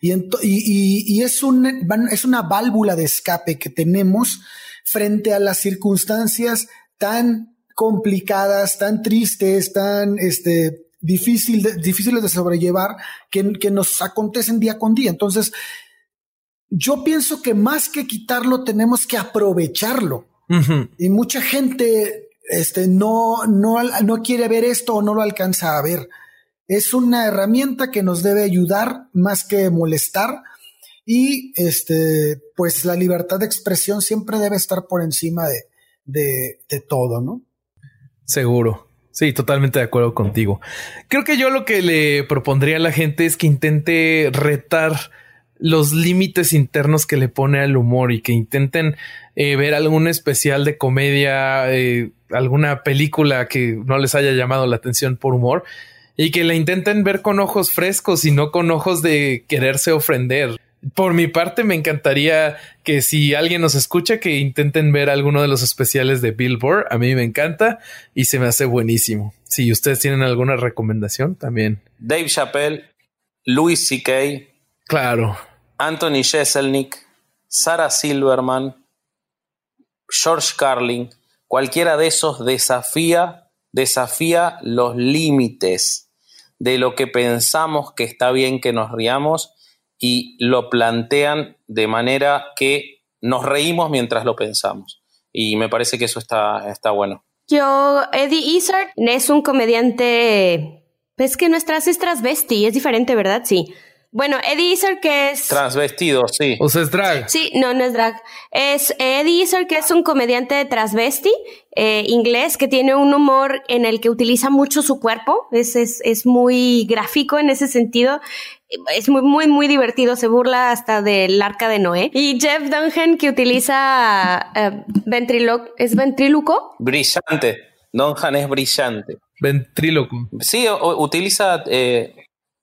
Y, y, es, un, es una válvula de escape que tenemos frente a las circunstancias tan complicadas, tan tristes, tan este, difícil difíciles de sobrellevar que, que nos acontecen día con día. Entonces, yo pienso que más que quitarlo, tenemos que aprovecharlo. Y mucha gente este, no, no, no quiere ver esto o no lo alcanza a ver. Es una herramienta que nos debe ayudar más que molestar y este, pues la libertad de expresión siempre debe estar por encima de, de, todo, ¿no? Seguro. Sí, totalmente de acuerdo contigo. Creo que yo lo que le propondría a la gente es que intente retar los límites internos que le pone al humor y que intenten eh, ver algún especial de comedia, eh, alguna película que no les haya llamado la atención por humor y que la intenten ver con ojos frescos y no con ojos de quererse ofender. Por mi parte, me encantaría que si alguien nos escucha, que intenten ver alguno de los especiales de Billboard. A mí me encanta y se me hace buenísimo. Si ustedes tienen alguna recomendación, también. Dave Chappelle, Louis C.K. Claro. Anthony Jeselnik, Sarah Silverman, George Carlin, cualquiera de esos desafía, desafía los límites de lo que pensamos que está bien que nos riamos y lo plantean de manera que nos reímos mientras lo pensamos. Y me parece que eso está, está bueno. Yo, Eddie Izzard es un comediante, es que nuestras es transvesti, es diferente, ¿verdad? Sí. Bueno, Eddie Izzard que es... Transvestido, sí. O sea, es drag. Sí, no, no es drag. Es Eddie Izzard que es un comediante de transvesti eh, inglés que tiene un humor en el que utiliza mucho su cuerpo. Es, es, es muy gráfico en ese sentido. Es muy, muy, muy divertido. Se burla hasta del arca de Noé. Y Jeff Dunham que utiliza eh, ¿Es ventríloco? Brillante. Dunham es brillante. Ventríloco. Sí, utiliza... Eh,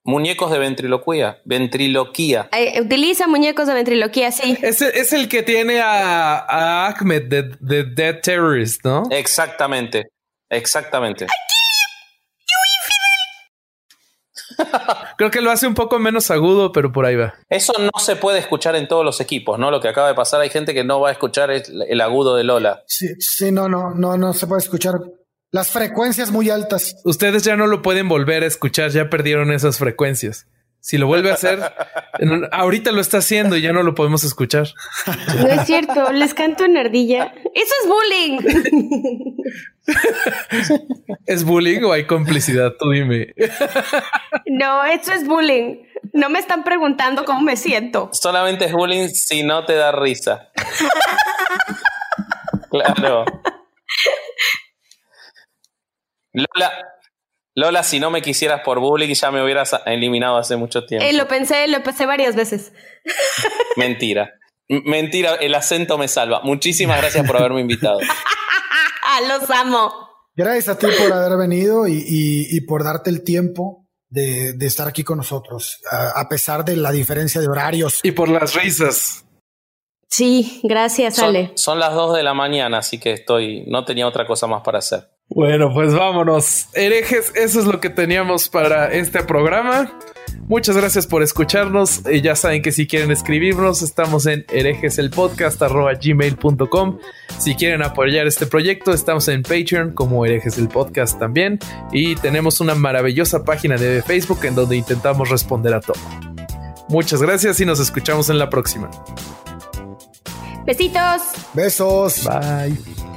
Muñecos de ventriloquía. Ventriloquía. utiliza muñecos de ventriloquía, sí. Es, es el que tiene a, Ahmed de, Dead Terrorist, ¿no? Exactamente. Exactamente. Creo que lo hace un poco menos agudo, pero por ahí va. Eso no se puede escuchar en todos los equipos, ¿no? Lo que acaba de pasar, hay gente que no va a escuchar el agudo de Lola. Sí, sí, no, no, no, no se puede escuchar las frecuencias muy altas. Ustedes ya no lo pueden volver a escuchar, ya perdieron esas frecuencias. Si lo vuelve a hacer, ahorita lo está haciendo y ya no lo podemos escuchar. No es cierto, les canto en ardilla. Eso es bullying. ¿Es bullying o hay complicidad? Tú dime. No, eso es bullying. No me están preguntando cómo me siento. Solamente es bullying si no te da risa. Claro. Lola, Lola, si no me quisieras por bullying, ya me hubieras eliminado hace mucho tiempo. Eh, lo pensé, lo pensé varias veces. Mentira. Mentira, el acento me salva. Muchísimas gracias por haberme invitado. Los amo. Gracias a ti por haber venido y, por darte el tiempo de, estar aquí con nosotros, a, pesar de la diferencia de horarios. Y por las risas. Sí, gracias, Ale. Son las dos de la mañana, así que estoy, no tenía otra cosa más para hacer. Bueno, pues vámonos. Herejes, eso es lo que teníamos para este programa. Muchas gracias por escucharnos. Y ya saben que si quieren escribirnos, estamos en herejeselpodcast.gmail.com. Si quieren apoyar este proyecto, estamos en Patreon como Herejes el Podcast también. Y tenemos una maravillosa página de Facebook en donde intentamos responder a todo. Muchas gracias y nos escuchamos en la próxima. Besitos. Besos. Bye.